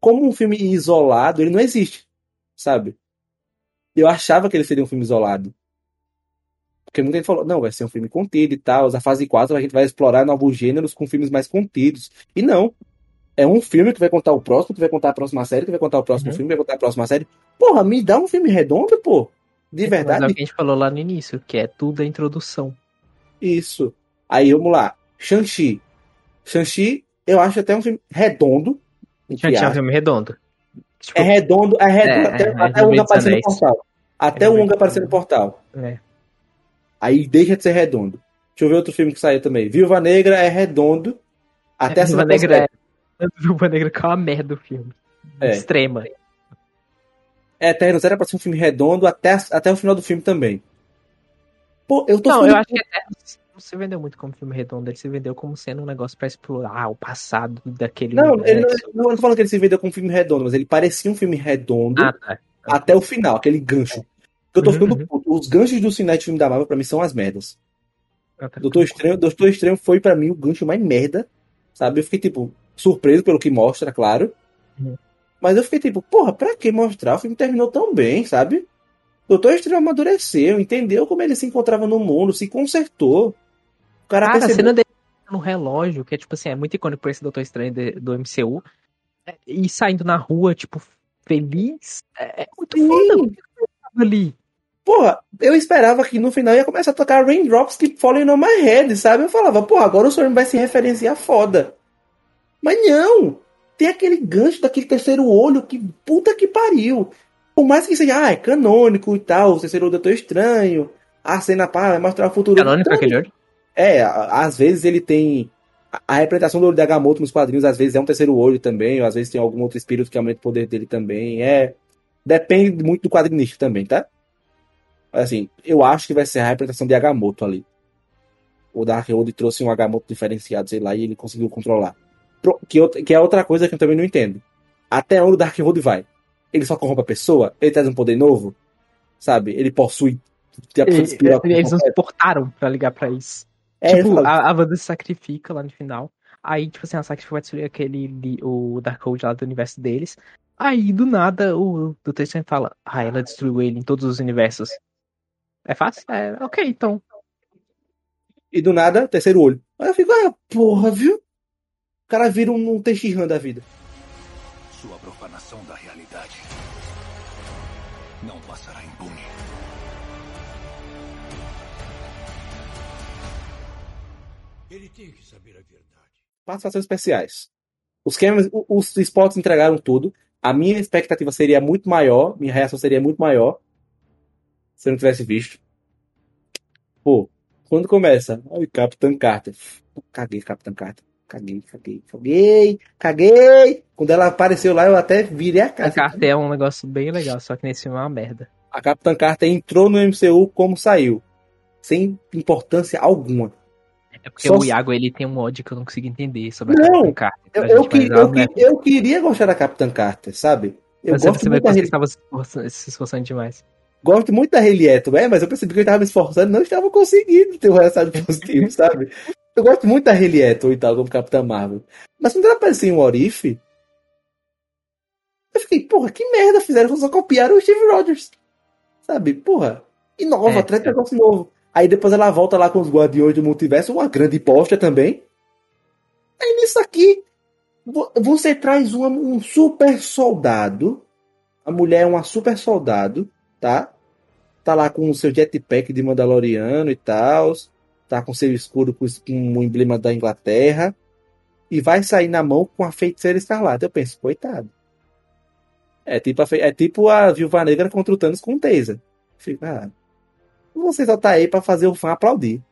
como um filme isolado, ele não existe, sabe? Eu achava que ele seria um filme isolado. Porque muita gente falou, não, vai ser um filme contido e tal. A fase 4 a gente vai explorar novos gêneros com filmes mais contidos. E não. É um filme que vai contar o próximo, que vai contar a próxima série, que vai contar o próximo Uhum. filme, que vai contar a próxima série. Porra, me dá um filme redondo, pô. De Mas é o verdade. que a gente falou lá no início, que é tudo a introdução. Isso. Aí vamos lá. Shang-Chi. Shang-Chi, eu acho até um filme redondo. Já tinha um filme redondo. Tipo, É redondo, é redondo, É, até, é, até o Wong dos aparecer no portal. Até É o dos aparecer no portal. é. Aí deixa de ser redondo. Deixa eu ver outro filme que saiu também. Viúva Negra é redondo. Até a Viúva cena Negra é. Viúva Negra que é uma merda o filme. É. Extrema. Eternos era pra ser um filme redondo até, até o final do filme também. Pô, eu tô Não, falando- eu acho que Eternos não se vendeu muito como filme redondo, ele se vendeu como sendo um negócio pra explorar o passado daquele Não, ele não, universo. não, eu não tô falando que ele se vendeu como filme redondo, mas ele parecia um filme redondo Ah, tá. até o final, aquele gancho. Eu tô ficando uhum. puto. Os ganchos do cinema de filme da Marvel pra mim são as merdas. Ah, tá. Doutor Estranho, Doutor Estranho foi pra mim o gancho mais merda, sabe? Eu fiquei, tipo, surpreso pelo que mostra, claro. Uhum. Mas eu fiquei tipo, porra, pra que mostrar? O filme terminou tão bem, sabe? Doutor Estranho amadureceu, entendeu como ele se encontrava no mundo, se consertou. O cara, Cara, a percebeu... cena dele no relógio, que é tipo assim, é muito icônico pra esse Doutor Estranho de- do MCU. é, E saindo na rua, tipo, feliz. É, é muito Sim. foda. Que tava ali? Porra, eu esperava que no final ia começar a tocar Raindrops Keep Falling on My Head, sabe? Eu falava, porra, agora o Storm vai se referenciar foda. Mas não! Tem aquele gancho daquele terceiro olho que puta que pariu. Por mais que seja, ah, é canônico e tal, o terceiro olho Doutor Estranho, a cena pá, vai mostrar o futuro. Canônico aquele olho? É, às vezes ele tem. a- representação do olho de Agamotto nos quadrinhos, às vezes é um terceiro olho também, ou às vezes tem algum outro espírito que aumenta o poder dele também. É. Depende muito do quadrinista também, tá? Assim, eu acho que vai ser a representação de Agamotto ali. O Darkhold trouxe um Agamotto diferenciado, sei lá, e ele conseguiu controlar. Pro- Que, outra- que é outra coisa que eu também não entendo. Até onde o Darkhold vai? Ele só corrompe a pessoa? Ele traz um poder novo? Sabe? Ele possui. Inspira- eles não se portaram pra ligar pra isso. É, tipo, a, a Wanda se sacrifica lá no final. Aí, tipo assim, a sacrifica vai destruir aquele, o Darkhold lá do universo deles. Aí, do nada, o Doutor Estranho fala, ah, ela destruiu ele em todos os universos. É fácil? É, ok, então. E do nada, terceiro olho. Aí eu fico, ah, porra, viu? O cara vira um, um da vida. Sua profanação da Ele tem que saber a verdade. Participações especiais. Os, cameras, os spots entregaram tudo. A minha expectativa seria muito maior, minha reação seria muito maior se eu não tivesse visto. Pô, quando começa, ai, Capitão Carter. Caguei, Capitão Carter. Caguei, caguei, caguei, caguei. Quando ela apareceu lá, eu até virei a A cara. carta é um negócio bem legal, só que nesse filme é uma merda. A Capitã Carter entrou no MCU como saiu. Sem importância alguma. É porque Só o Iago, ele tem um ódio que eu não consigo entender sobre Não, a Capitã Carter. Eu, eu, que- eu, é que- eu queria gostar da Capitã Carter, sabe? Eu Mas você gosto percebeu muito, que da, você Hayley- estava se esforçando, se esforçando demais. gosto muito da é, mas eu percebi que eu estava me esforçando e não estava conseguindo ter um resultado positivo, sabe? Eu gosto muito da Atwell e tal, como Capitã Marvel. Mas quando ela apareceu em If, eu fiquei, porra, que merda fizeram? Só copiaram o Steve Rogers. Sabe? Porra. Inova, É, traz é. negócio novo. Aí depois ela volta lá com os Guardiões do Multiverso, uma grande bosta também. Aí nisso aqui, vo- você traz uma- um super soldado. A mulher é uma super soldado, tá? Tá lá com o seu jetpack de Mandaloriano e tal. Tá com seu escudo com o emblema da Inglaterra. E vai sair na mão com a feiticeira escarlate. Eu penso, coitado. É tipo a, é tipo a Viúva Negra contra o Thanos com o Taser. Fico, ah, você só tá aí pra fazer o fã aplaudir.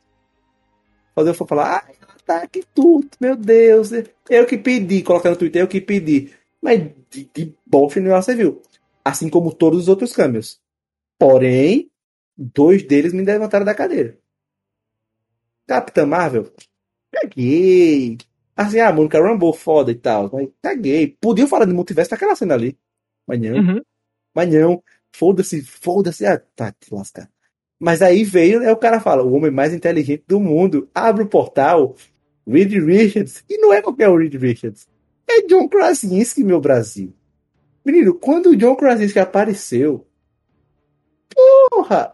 Fazer o fã falar, ah, tá que tudo, meu Deus. Eu que pedi, colocar no Twitter, eu que pedi. Mas de, de bofe não você viu. Assim como todos os outros câmbios. Porém, dois deles me levantaram da cadeira. Capitã Marvel, caguei. Assim, ah, Monica Rambeau, foda e tal. Mas caguei. Podiam falar de multiverso naquela cena ali. Mas não. Uhum. Mas não, foda-se, foda-se, ah, tá, te lascar. Mas aí veio, é o cara fala, o homem mais inteligente do mundo, abre o portal, Reed Richards, e não é qualquer Reed Richards, é John Krasinski, meu Brasil. Menino, quando o John Krasinski apareceu, porra,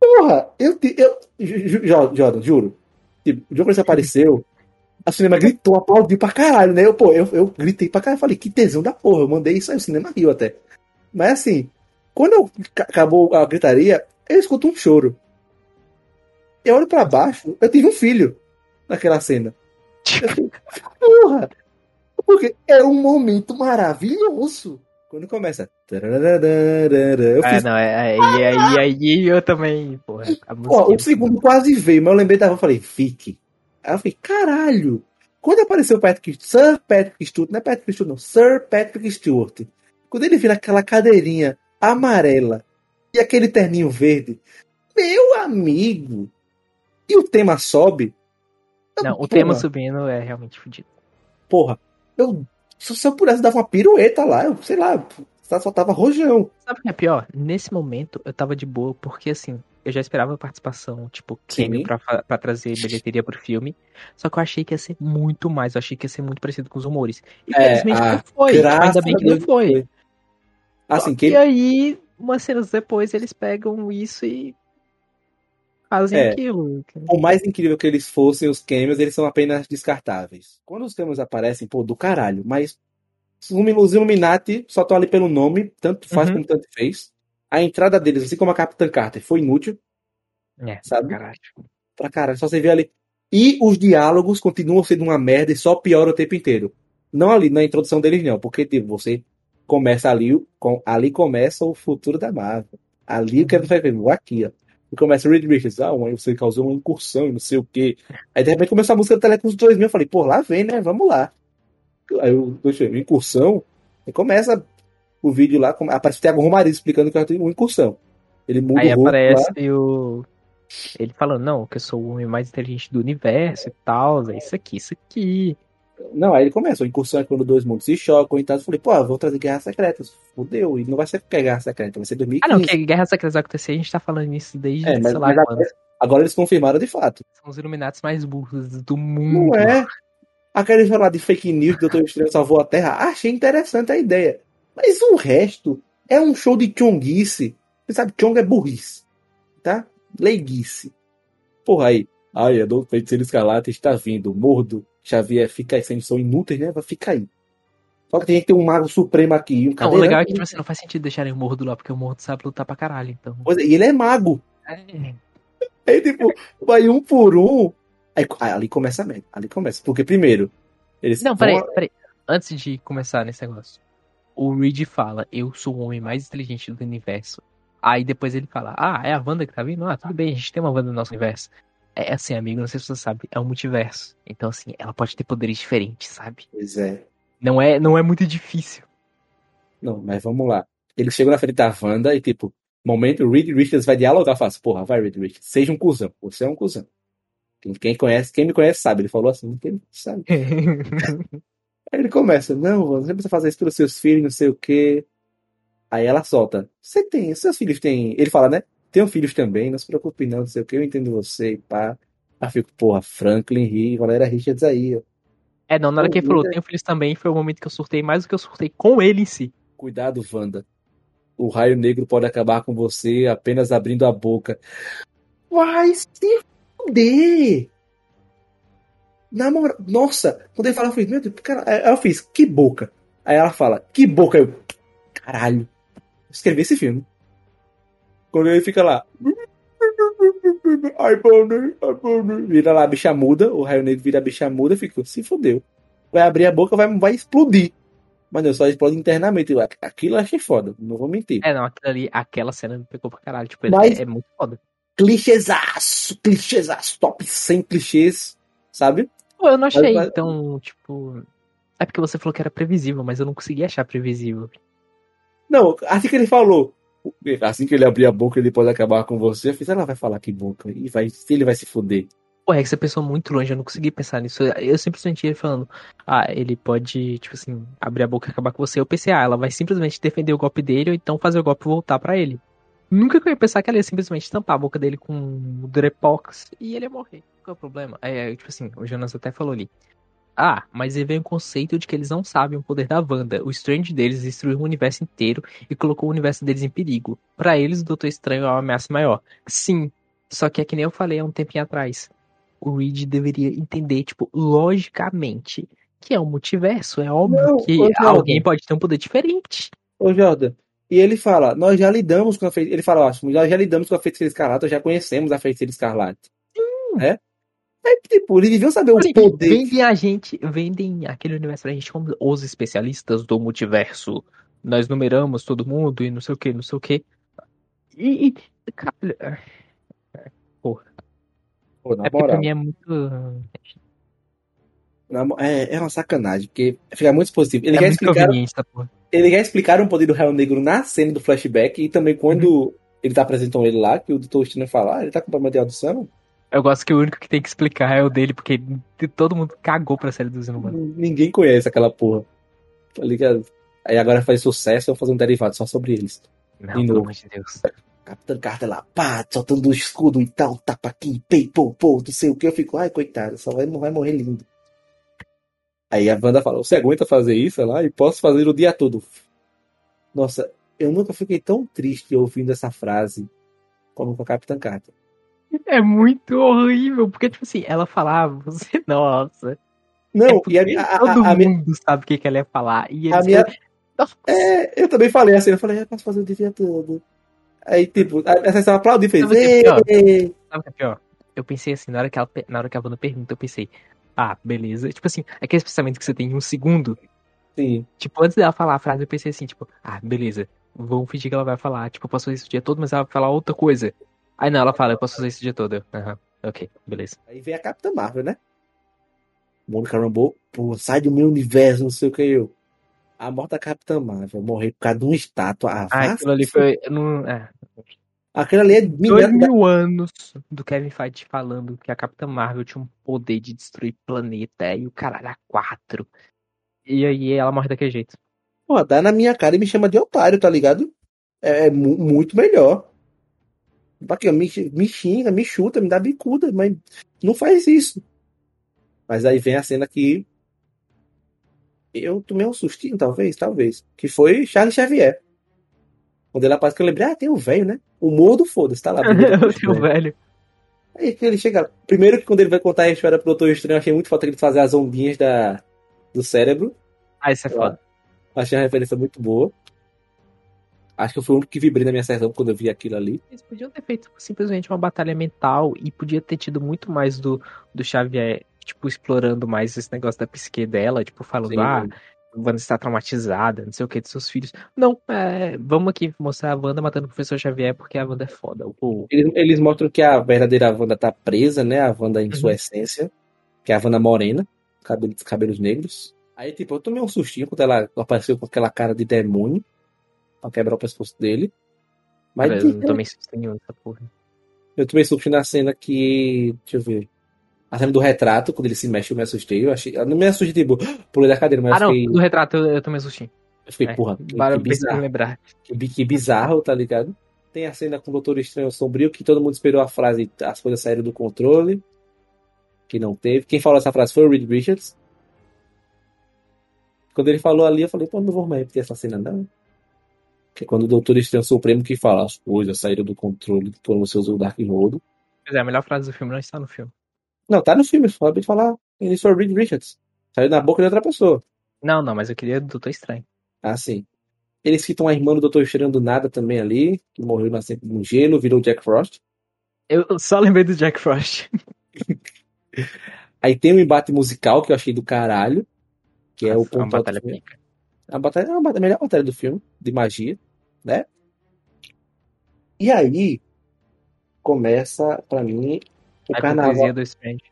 porra, eu, eu, Jordan, juro, tipo, o John Krasinski apareceu, a cinema gritou, aplaudiu pra caralho, né? Eu, pô, eu, eu gritei pra caralho, falei, que tesão da porra, eu mandei isso aí, o cinema riu até. Mas assim, quando eu, ca- acabou a gritaria, eu escuto um choro. Eu olho pra baixo, eu tive um filho naquela cena. Eu fico, porra! Porque é um momento maravilhoso. Quando começa. Eu É, fiz, não, é, é, e aí, eu também, porra. Ó, o segundo quase veio, mas eu lembrei da eu falei, fique. Aí eu falei, caralho! Quando apareceu o Patrick, Sir Patrick Stewart, não é Patrick Stewart, não, Sir Patrick Stewart. Quando ele vira aquela cadeirinha amarela e aquele terninho verde, meu amigo! E o tema sobe. Não, o porra, tema subindo é realmente fodido. Porra, eu, se eu pudesse dar uma pirueta lá, eu sei lá, só tava rojão. Sabe o que é pior? Nesse momento eu tava de boa, porque assim, eu já esperava a participação, tipo, cameo pra, pra trazer bilheteria pro filme. Só que eu achei que ia ser muito mais, eu achei que ia ser muito parecido com os rumores. E É, felizmente ah, não foi. Ainda bem que não foi. Assim, que E aí, umas cenas depois, eles pegam isso e fazem É. aquilo. por mais incrível que eles fossem, os cameos, eles são apenas descartáveis. Quando os cameos aparecem, pô, do caralho, mas os Illuminati só estão ali pelo nome, tanto faz Uhum. como tanto fez. A entrada deles, assim como a Capitã Carter, foi inútil, É, sabe? caralho. Pra caralho, só você vê ali. E os diálogos continuam sendo uma merda e só piora o tempo inteiro. Não ali na introdução deles, não, porque tipo, você começa ali, com, ali começa o futuro da Marvel. Ali o que você vai ver, aqui, ó. E começa o Reed Richards, ah, você causou uma incursão e não sei o quê. Aí de repente começou a música do Telecurso 2000, eu falei, pô, lá vem, né? Vamos lá. Aí eu, eu incursão, e começa o vídeo lá, aparece o Thiago Romariz explicando que é uma incursão. Ele muda Aí o rosto aparece lá. o. Ele falando, não, que eu sou o homem mais inteligente do universo e tal, é isso aqui, isso aqui. Não, aí ele começa. A incursão é quando dois mundos se chocam e tal. Eu falei, pô, vou trazer Guerras Secretas. Fudeu. E não vai ser porque é Guerra Secreta, vai ser Ah, 2015. não, que Guerra Secretas vai acontecer, a gente tá falando isso desde, É, mas, lá, mas agora, agora eles confirmaram de fato. São os Illuminatis mais burros do mundo. Não é. Aquele falar de fake news, Doutor Estranho salvou a Terra. Achei interessante a ideia. Mas o resto é um show de chonguice. Você sabe, chong é burrice. Tá? Leiguice. Porra aí. Ai, a do feiticeiro escarlate está vindo. Mordo. Xavier fica aí. Sem são inúteis, né? Vai ficar aí. Só que tem que ter um mago supremo aqui. Um Não, o legal é que, tipo assim, não faz sentido deixarem o Mordo lá, porque o Mordo sabe lutar pra caralho, então. Pois é, e ele é mago. É. Aí, tipo, vai um por um. Aí, ali começa a merda. Ali começa. Porque, primeiro, eles. Não, vão- peraí, peraí. Antes de começar nesse negócio, o Reed fala, eu sou o homem mais inteligente do universo. Aí depois ele fala, ah, é a Wanda que tá vindo? Ah, tudo bem, a gente tem uma Wanda no nosso universo. É assim, amigo, não sei se você sabe, é um multiverso. Então, assim, ela pode ter poderes diferentes, sabe? Pois é. Não é, não é muito difícil. Não, mas vamos lá. Ele chegou na frente da Wanda e, tipo, momento, o Reed Richards vai dialogar. Fala assim, porra, vai, Reed Richards. Seja um cuzão. Você é um cuzão. Quem, quem conhece, quem me conhece sabe. Ele falou assim, quem sabe. Aí ele começa, não, você precisa fazer isso pelos seus filhos, não sei o quê. Aí ela solta, você tem, seus filhos têm. Ele fala, né? Tenho filhos também, não se preocupe não, não sei o que, eu entendo você e pá. Aí fico, porra, Franklin e Valéria Richards aí, ó. é, não, na hora que ele falou, tenho filhos também, foi o momento que eu surtei mais do que eu surtei com ele em si. Cuidado, Wanda. O raio negro pode acabar com você apenas abrindo a boca. Vai se fuder! Na moral, nossa, quando ele fala, eu falei, meu Deus, cara, eu fiz, que boca? Aí ela fala, que boca? Eu, caralho, escrevi esse filme. Quando ele fica lá, ai, vira lá a bicha muda, o raio negro vira a bicha muda, ficou, se fodeu. Vai abrir a boca, vai, vai explodir. Mas não, só explode internamente. Aquilo eu achei foda, não vou mentir. É, não, aquilo ali, aquela cena me pegou pra caralho. Tipo, Mas- é, é muito foda. Clichêzaço, clichêzaço, top 100 clichês, sabe? Pô, eu não achei mas- tão, tipo. É porque você falou que era previsível, mas eu não consegui achar previsível. Não, assim que ele falou, assim que ele abrir a boca, ele pode acabar com você. Eu fiz, ela vai falar que boca, e vai, ele vai se fuder. Pô, é que você pensou muito longe, eu não consegui pensar nisso. Eu simplesmente ia falando, ah, ele pode, tipo assim, abrir a boca e acabar com você. Eu pensei, ah, ela vai simplesmente defender o golpe dele ou então fazer o golpe voltar pra ele. Nunca que eu ia pensar que ela ia simplesmente tampar a boca dele com o Durepox e ele ia morrer. Qual é o problema? É, tipo assim, o Jonas até falou ali. Ah, mas aí vem o conceito de que eles não sabem o poder da Wanda. O Strange deles destruiu o universo inteiro e colocou o universo deles em perigo. Pra eles, o Doutor Estranho é uma ameaça maior. Sim, só que é que nem eu falei há um tempinho atrás. O Reed deveria entender, tipo, logicamente, que é um multiverso. É óbvio Não, que alguém pode ter um poder diferente. Ô, Jordan, e ele fala, nós já lidamos com a feiticeira. Ele fala, acho, nós já lidamos com a feiticeira escarlate, já conhecemos a feiticeira escarlate. É? É, tipo, eles deviam saber o Assim, poder. Vendem a gente, vendem aquele universo pra gente como os especialistas do multiverso. Nós numeramos todo mundo e não sei o que, não sei o que. E, e cara, Pô, na é porque pra moral. mim é muito. é, é uma sacanagem, porque fica muito positivo. Ele é quer explicar porra. ele quer explicar um poder do Raio Negro na cena do flashback e também quando ele tá apresentando ele lá, que o Dr. Stino fala, ah, ele tá com problema de audição. Eu gosto que o único que tem que explicar é o dele, porque todo mundo cagou pra série dos inumanos. Ninguém conhece aquela porra. Tá ligado? Aí agora faz sucesso, eu vou fazer um derivado só sobre eles. Não, pelo amor de Deus. Capitão Carter lá, pá, soltando o escudo e tal, tapa aqui, pei, pô, pô, não sei o que. Eu fico, ai, coitado, só vai, vai morrer lindo. Aí a Wanda fala, você aguenta fazer isso lá? E posso fazer o dia todo. Nossa, eu nunca fiquei tão triste ouvindo essa frase como com a Capitã Carter. É muito horrível, porque, tipo assim, ela falava, você, nossa. Não, é e a, a, todo a, a, minha- mundo sabe o que, que ela ia falar. E a minha. É, eu também falei assim, eu falei, eu posso fazer o dia todo. Aí, tipo, essa sessão aplaudiu e fez. Sabe o que é! Sabe o que é pior? Eu pensei assim, na hora que, ela, na hora que a Wanda pergunta, eu pensei, ah, beleza. Tipo assim, aquele pensamento que você tem em um segundo. Sim. Tipo, antes dela falar a frase, eu pensei assim, tipo, ah, beleza. Vamos fingir que ela vai falar. Tipo, eu posso fazer isso o dia todo, mas ela vai falar outra coisa. Aí não, ela fala, eu posso fazer isso o dia todo. Eu, Aham, ok, beleza. Aí vem a Capitã Marvel, né? Mônica Rambeau, pô, sai do meu universo, não sei o que eu. A morte da Capitã Marvel, morrer por causa de uma estátua. Ah, Ah, aquilo ali foi. Não, é, Aquilo ali é dois minério da... mil anos do Kevin Feige falando que a Capitã Marvel tinha um poder de destruir planeta e o caralho a quatro. E aí ela morre daquele jeito. Pô, dá na minha cara e me chama de otário, tá ligado? É, é mu- muito melhor. Aqui, ó, me, me xinga, me chuta, me dá bicuda, mas não faz isso. Mas aí vem a cena que eu tomei um sustinho, talvez, talvez. Que foi Charles Xavier. Quando ele aparece, que eu lembrei, ah, tem o velho, né? O mordo, foda-se, tá lá. o seu velho. Aí que ele chega. Primeiro que quando ele vai contar a história pro Doutor Estranho, eu achei muito foda ele fazer as ondinhas da, do cérebro. Ah, isso é foda. Achei a referência muito boa. Acho que eu fui o único que vibrei na minha sessão quando eu vi aquilo ali. Eles podiam ter feito simplesmente uma batalha mental e podia ter tido muito mais do, do Xavier, tipo, explorando mais esse negócio da psique dela, tipo, falando, Sim. ah, Wanda está traumatizada, não sei o que, de seus filhos. Não, é, vamos aqui mostrar a Wanda matando o professor Xavier porque a Wanda é foda. Eles, eles mostram que a verdadeira Wanda tá presa, né? A Wanda em Uhum. sua essência. Que é a Wanda morena, cabelos, cabelos negros. Aí, tipo, eu tomei um sustinho quando ela apareceu com aquela cara de demônio. Pra quebrar o pescoço dele. Mas Cara, eu susto nenhum nessa porra. eu tomei susto na cena que. Deixa eu ver. A cena do retrato, quando ele se mexe, eu me assustei. Eu achei. Eu não me assustei, tipo, pulei da cadeira, mas Ah, eu não, fiquei. do retrato eu, eu tomei sustinho. Eu fiquei, É, porra, que, bizarro. lembrar. Que, que bizarro, tá ligado? Tem a cena com o Doutor Estranho Sombrio, que todo mundo esperou a frase, as coisas saíram do controle. Que não teve. Quem falou essa frase foi o Reed Richards. Quando ele falou ali, eu falei, pô, não vou mais repetir essa cena, não. Que é quando o Doutor Estranho Supremo que fala, as coisas saíram do controle quando você usou o Dark Road. Pois é, a melhor frase do filme não está no filme. Não, tá no filme, só acabei de falar. Ele foi o Reed Richards. Saiu na boca de outra pessoa. Não, não, mas eu queria do Doutor Estranho. Ah, sim. Eles citam a irmã do Doutor Estranho do nada também ali, que morreu nascendo no gelo, virou Jack Frost. Eu só lembrei do Jack Frost. Aí tem um embate musical que eu achei do caralho, que é o Nossa, uma ponto alto batalha do filme. pica. A batalha é uma batalha- a melhor batalha do filme, de magia, né? E aí começa, pra mim, o A carnaval. Strange.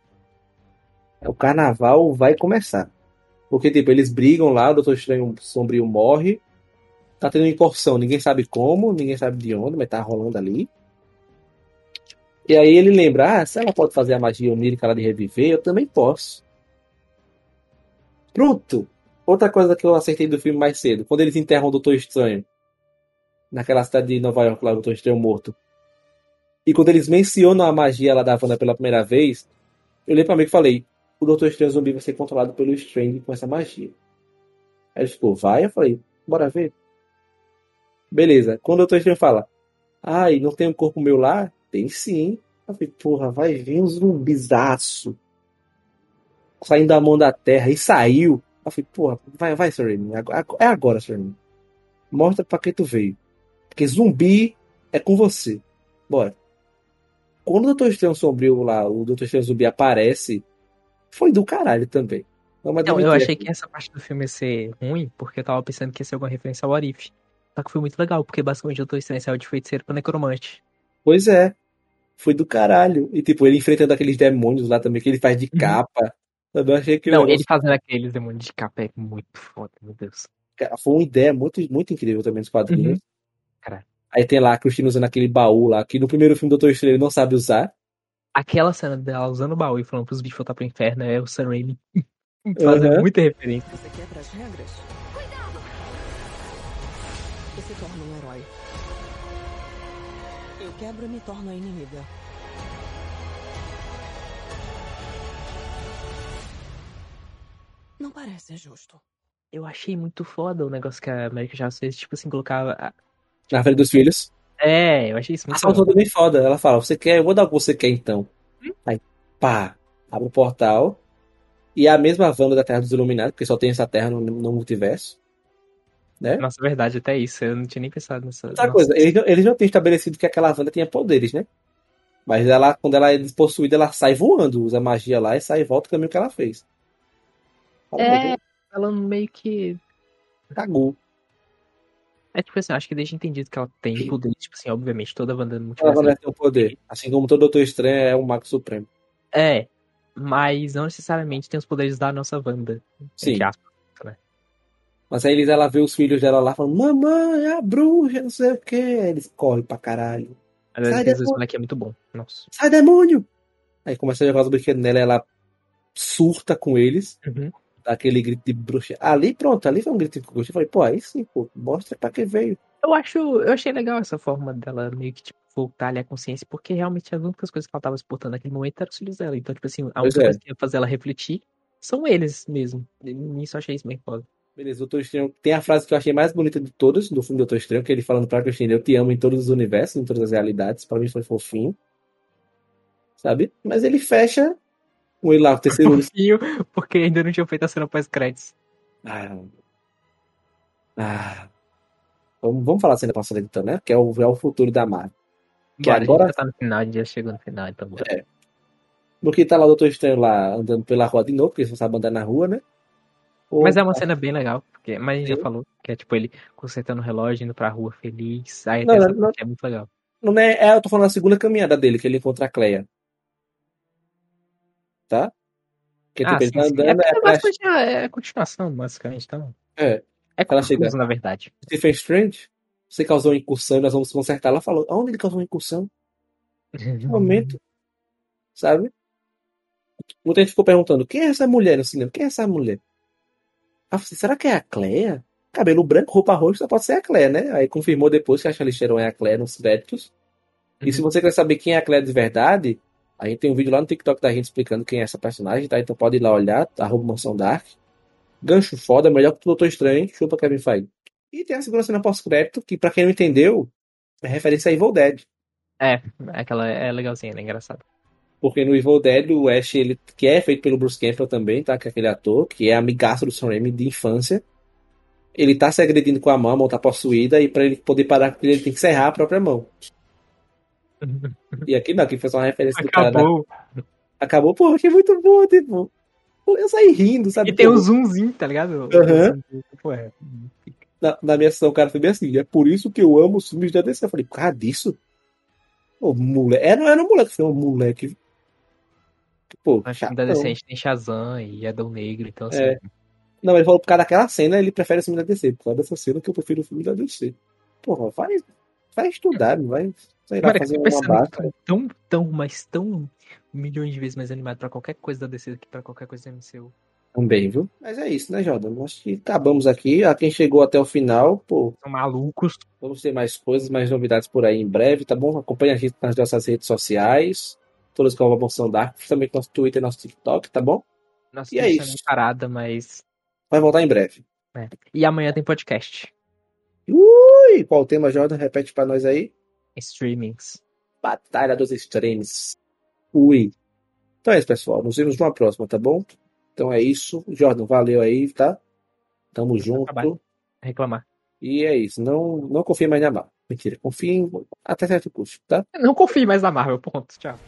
O carnaval vai começar. Porque, tipo, eles brigam lá, o Doutor Estranho Sombrio morre. Tá tendo incursão, ninguém sabe como, ninguém sabe de onde, mas tá rolando ali. E aí ele lembra, ah, se ela pode fazer a magia onírica lá de reviver, eu também posso. Pronto! Outra coisa que eu acertei do filme mais cedo, quando eles enterram o Doutor Estranho naquela cidade de Nova York, lá, o Doutor Estranho morto. E quando eles mencionam a magia lá da Wanda pela primeira vez, eu olhei pra mim e falei, o Doutor Estranho Zumbi vai ser controlado pelo Strange com essa magia. Aí ele ficou, vai? Eu falei, bora ver. Beleza. Quando o Doutor Estranho fala, ai, não tem um corpo meu lá? Tem sim. Eu falei, porra, vai vir um zumbizaço. Saindo da mão da terra. E saiu. Eu falei, porra, vai, vai. Agora- É agora, Raimi. Mostra pra que tu veio. Porque zumbi é com você. Bora. Quando o Doutor Estranho Sombrio lá, o Doutor Estranho Zumbi aparece, foi do caralho também. Não, admitir eu achei que essa parte do filme ia ser ruim, porque eu tava pensando que ia ser alguma referência ao Arif. Só que foi muito legal, porque basicamente eu tô estranho saiu de feiticeiro pra necromante. Pois é. Foi do caralho. E tipo, ele enfrentando aqueles demônios lá também, que ele faz de Uhum. capa. Eu achei que Não, ele fazendo aqueles demônios de capa é muito foda, meu Deus. Cara, Foi uma ideia muito, muito incrível também dos quadrinhos. Uhum. Aí tem lá a Cristina usando aquele baú lá, que no primeiro filme do Doutor Estranho ele não sabe usar. Aquela cena dela usando o baú e falando pros bichos voltar pro inferno é o Sam Raimi fazendo Uhum. muita referência. Você quebra as regras? Cuidado! Você torna um herói. Eu quebro e me torno a inimiga. Não parece justo. Eu achei muito foda o negócio que a América já fez, tipo assim, colocava. A- Na frente dos filhos. É, eu achei isso A muito ação foda. toda bem foda. Ela fala, você quer? Eu vou dar o que você quer então. Aí, pá, abre o portal. E é a mesma Wanda da Terra dos Iluminados, porque só tem essa Terra no, no multiverso. Né? Nossa, verdade, até isso. Eu não tinha nem pensado nessa. Outra coisa, eles, não- eles não tinham estabelecido que aquela Wanda tinha poderes, né? Mas ela, quando ela é despossuída, ela sai voando, usa magia lá e sai e volta o caminho que ela fez. Fala, É. Ela meio que. Cagou. É tipo assim, eu acho que deixa entendido que ela tem poder. Tipo assim, obviamente, toda Wanda no Ela multiverso. vai ter um poder. Assim como todo Doutor Estranho é um Mago Supremo. É, mas não necessariamente tem os poderes da nossa Wanda. Sim. aspas. Mas aí eles, ela vê os filhos dela lá falando, mamãe, a bruxa, não sei o que. Eles correm pra caralho. Mas Sai esse moleque é muito bom. Nossa. Sai, demônio! Aí começa a jogar os brinquedos nela, ela surta com eles, Uhum. Aquele grito de bruxa. Ali, pronto, ali foi um grito de bruxa. Eu falei, pô, aí sim, pô, mostra pra que veio. Eu acho, eu achei legal essa forma dela meio que tipo, voltar ali à consciência, porque realmente as únicas coisas que ela tava exportando naquele momento eram os filhos dela. Então, tipo assim, a única é. coisa que ia fazer ela refletir são eles mesmo. Nisso eu achei isso bem foda. Beleza, Doutor Estranho. Tem a frase que eu achei mais bonita de todas do filme Doutor Estranho, que ele falando pra Cristina, eu te amo em todos os universos, em todas as realidades. Pra mim foi fofinho. Sabe? Mas ele fecha com ele lá, o terceiro porque ainda não tinha feito a cena pós-créditos. Ah. Ah. Vamos, vamos falar a cena passada então, né? Que é o, é o futuro da Marvel. Que Bora, agora- a gente já tá no final, a já chegou no final, então bora. É. Porque tá lá o Doutor Estranho lá andando pela rua de novo, porque ele só sabe andar na rua, né? Ou- Mas é uma cena bem legal, porque, mas a gente já falou, que é tipo ele consertando o relógio, indo pra rua feliz. Aí Não, não, não. é muito legal. Não é, é, eu tô falando da segunda caminhada dele, que ele encontra a Cleia. Tá? Que Ah, tipo, sim, tá andando, É, porque basicamente é, é continuação, basicamente, então. é, É Ela chega- na verdade. Stephen Strange, você causou uma incursão, nós vamos consertar. Ela falou, aonde ele causou uma incursão? Que momento? Sabe? Muita gente ficou perguntando, quem é essa mulher no cinema? Quem é essa mulher? Ah, assim, será que é a Cleia? Cabelo branco, roupa roxa, só pode ser a Cleia, né? Aí confirmou depois que a Charlize Theron é a Cleia nos créditos. E se você quer saber quem é a Cleia de verdade, a gente tem um vídeo lá no TikTok da gente explicando quem é essa personagem, tá? Então pode ir lá olhar, arroba Mansão Dark. Gancho foda, melhor que o Doutor Estranho, chupa Kevin Feige. E tem a segunda cena pós-crédito, que pra quem não entendeu, é referência a Evil Dead. É, aquela é legalzinha, é engraçado. Porque no Evil Dead, o Ash, ele, que é feito pelo Bruce Campbell também, tá? Que é aquele ator, que é amigaço do Sam Raimi de infância. Ele tá se agredindo com a mão, a mão tá possuída, e pra ele poder parar com ele, ele tem que serrar a própria mão. E aqui não, aqui foi só uma referência do cara. da- Acabou. Acabou, pô, achei muito bom, tipo. Eu saí rindo, sabe? E tem Pô, um zoomzinho, tá ligado? Aham. É. na, na minha sessão, o cara foi bem assim. É por isso que eu amo os filmes da DC. Eu falei, por causa disso? Ô, moleque. É, não era um moleque, foi um moleque. Pô, Acho da DC a gente tem Shazam e Adão Negro, então assim. É. Não, ele falou por causa daquela cena, ele prefere o filme da DC. Por causa dessa cena que eu prefiro o filme da DC. Porra, vai, vai estudar, não vai, sei lá, Cara, fazer que uma basta. tão, tão, mas tão milhões de vezes mais animado pra qualquer coisa da DC do que pra qualquer coisa do MCU. Também, viu? Mas é isso, né, Jordan? Acho que acabamos aqui. A quem chegou até o final, pô, São malucos. vamos ter mais coisas, mais novidades por aí em breve, tá bom? Acompanhe a gente nas nossas redes sociais. Todas com a Moção Dark, também com nosso Twitter e nosso TikTok, tá bom? Nossa, E é isso isso. parada, mas. Vai voltar em breve. E amanhã tem podcast. Ui, qual o tema, Jordan? Repete pra nós aí. Streamings. Batalha dos Streams. Ui. Então é isso, pessoal. Nos vemos numa próxima, tá bom? Então é isso. Jordan, valeu aí, tá? Tamo junto. trabalho. Reclamar. E é isso. Não, não confie mais na Marvel. Mentira. Confie em, até certo custo, tá? Não confie mais na Marvel, ponto. Tchau.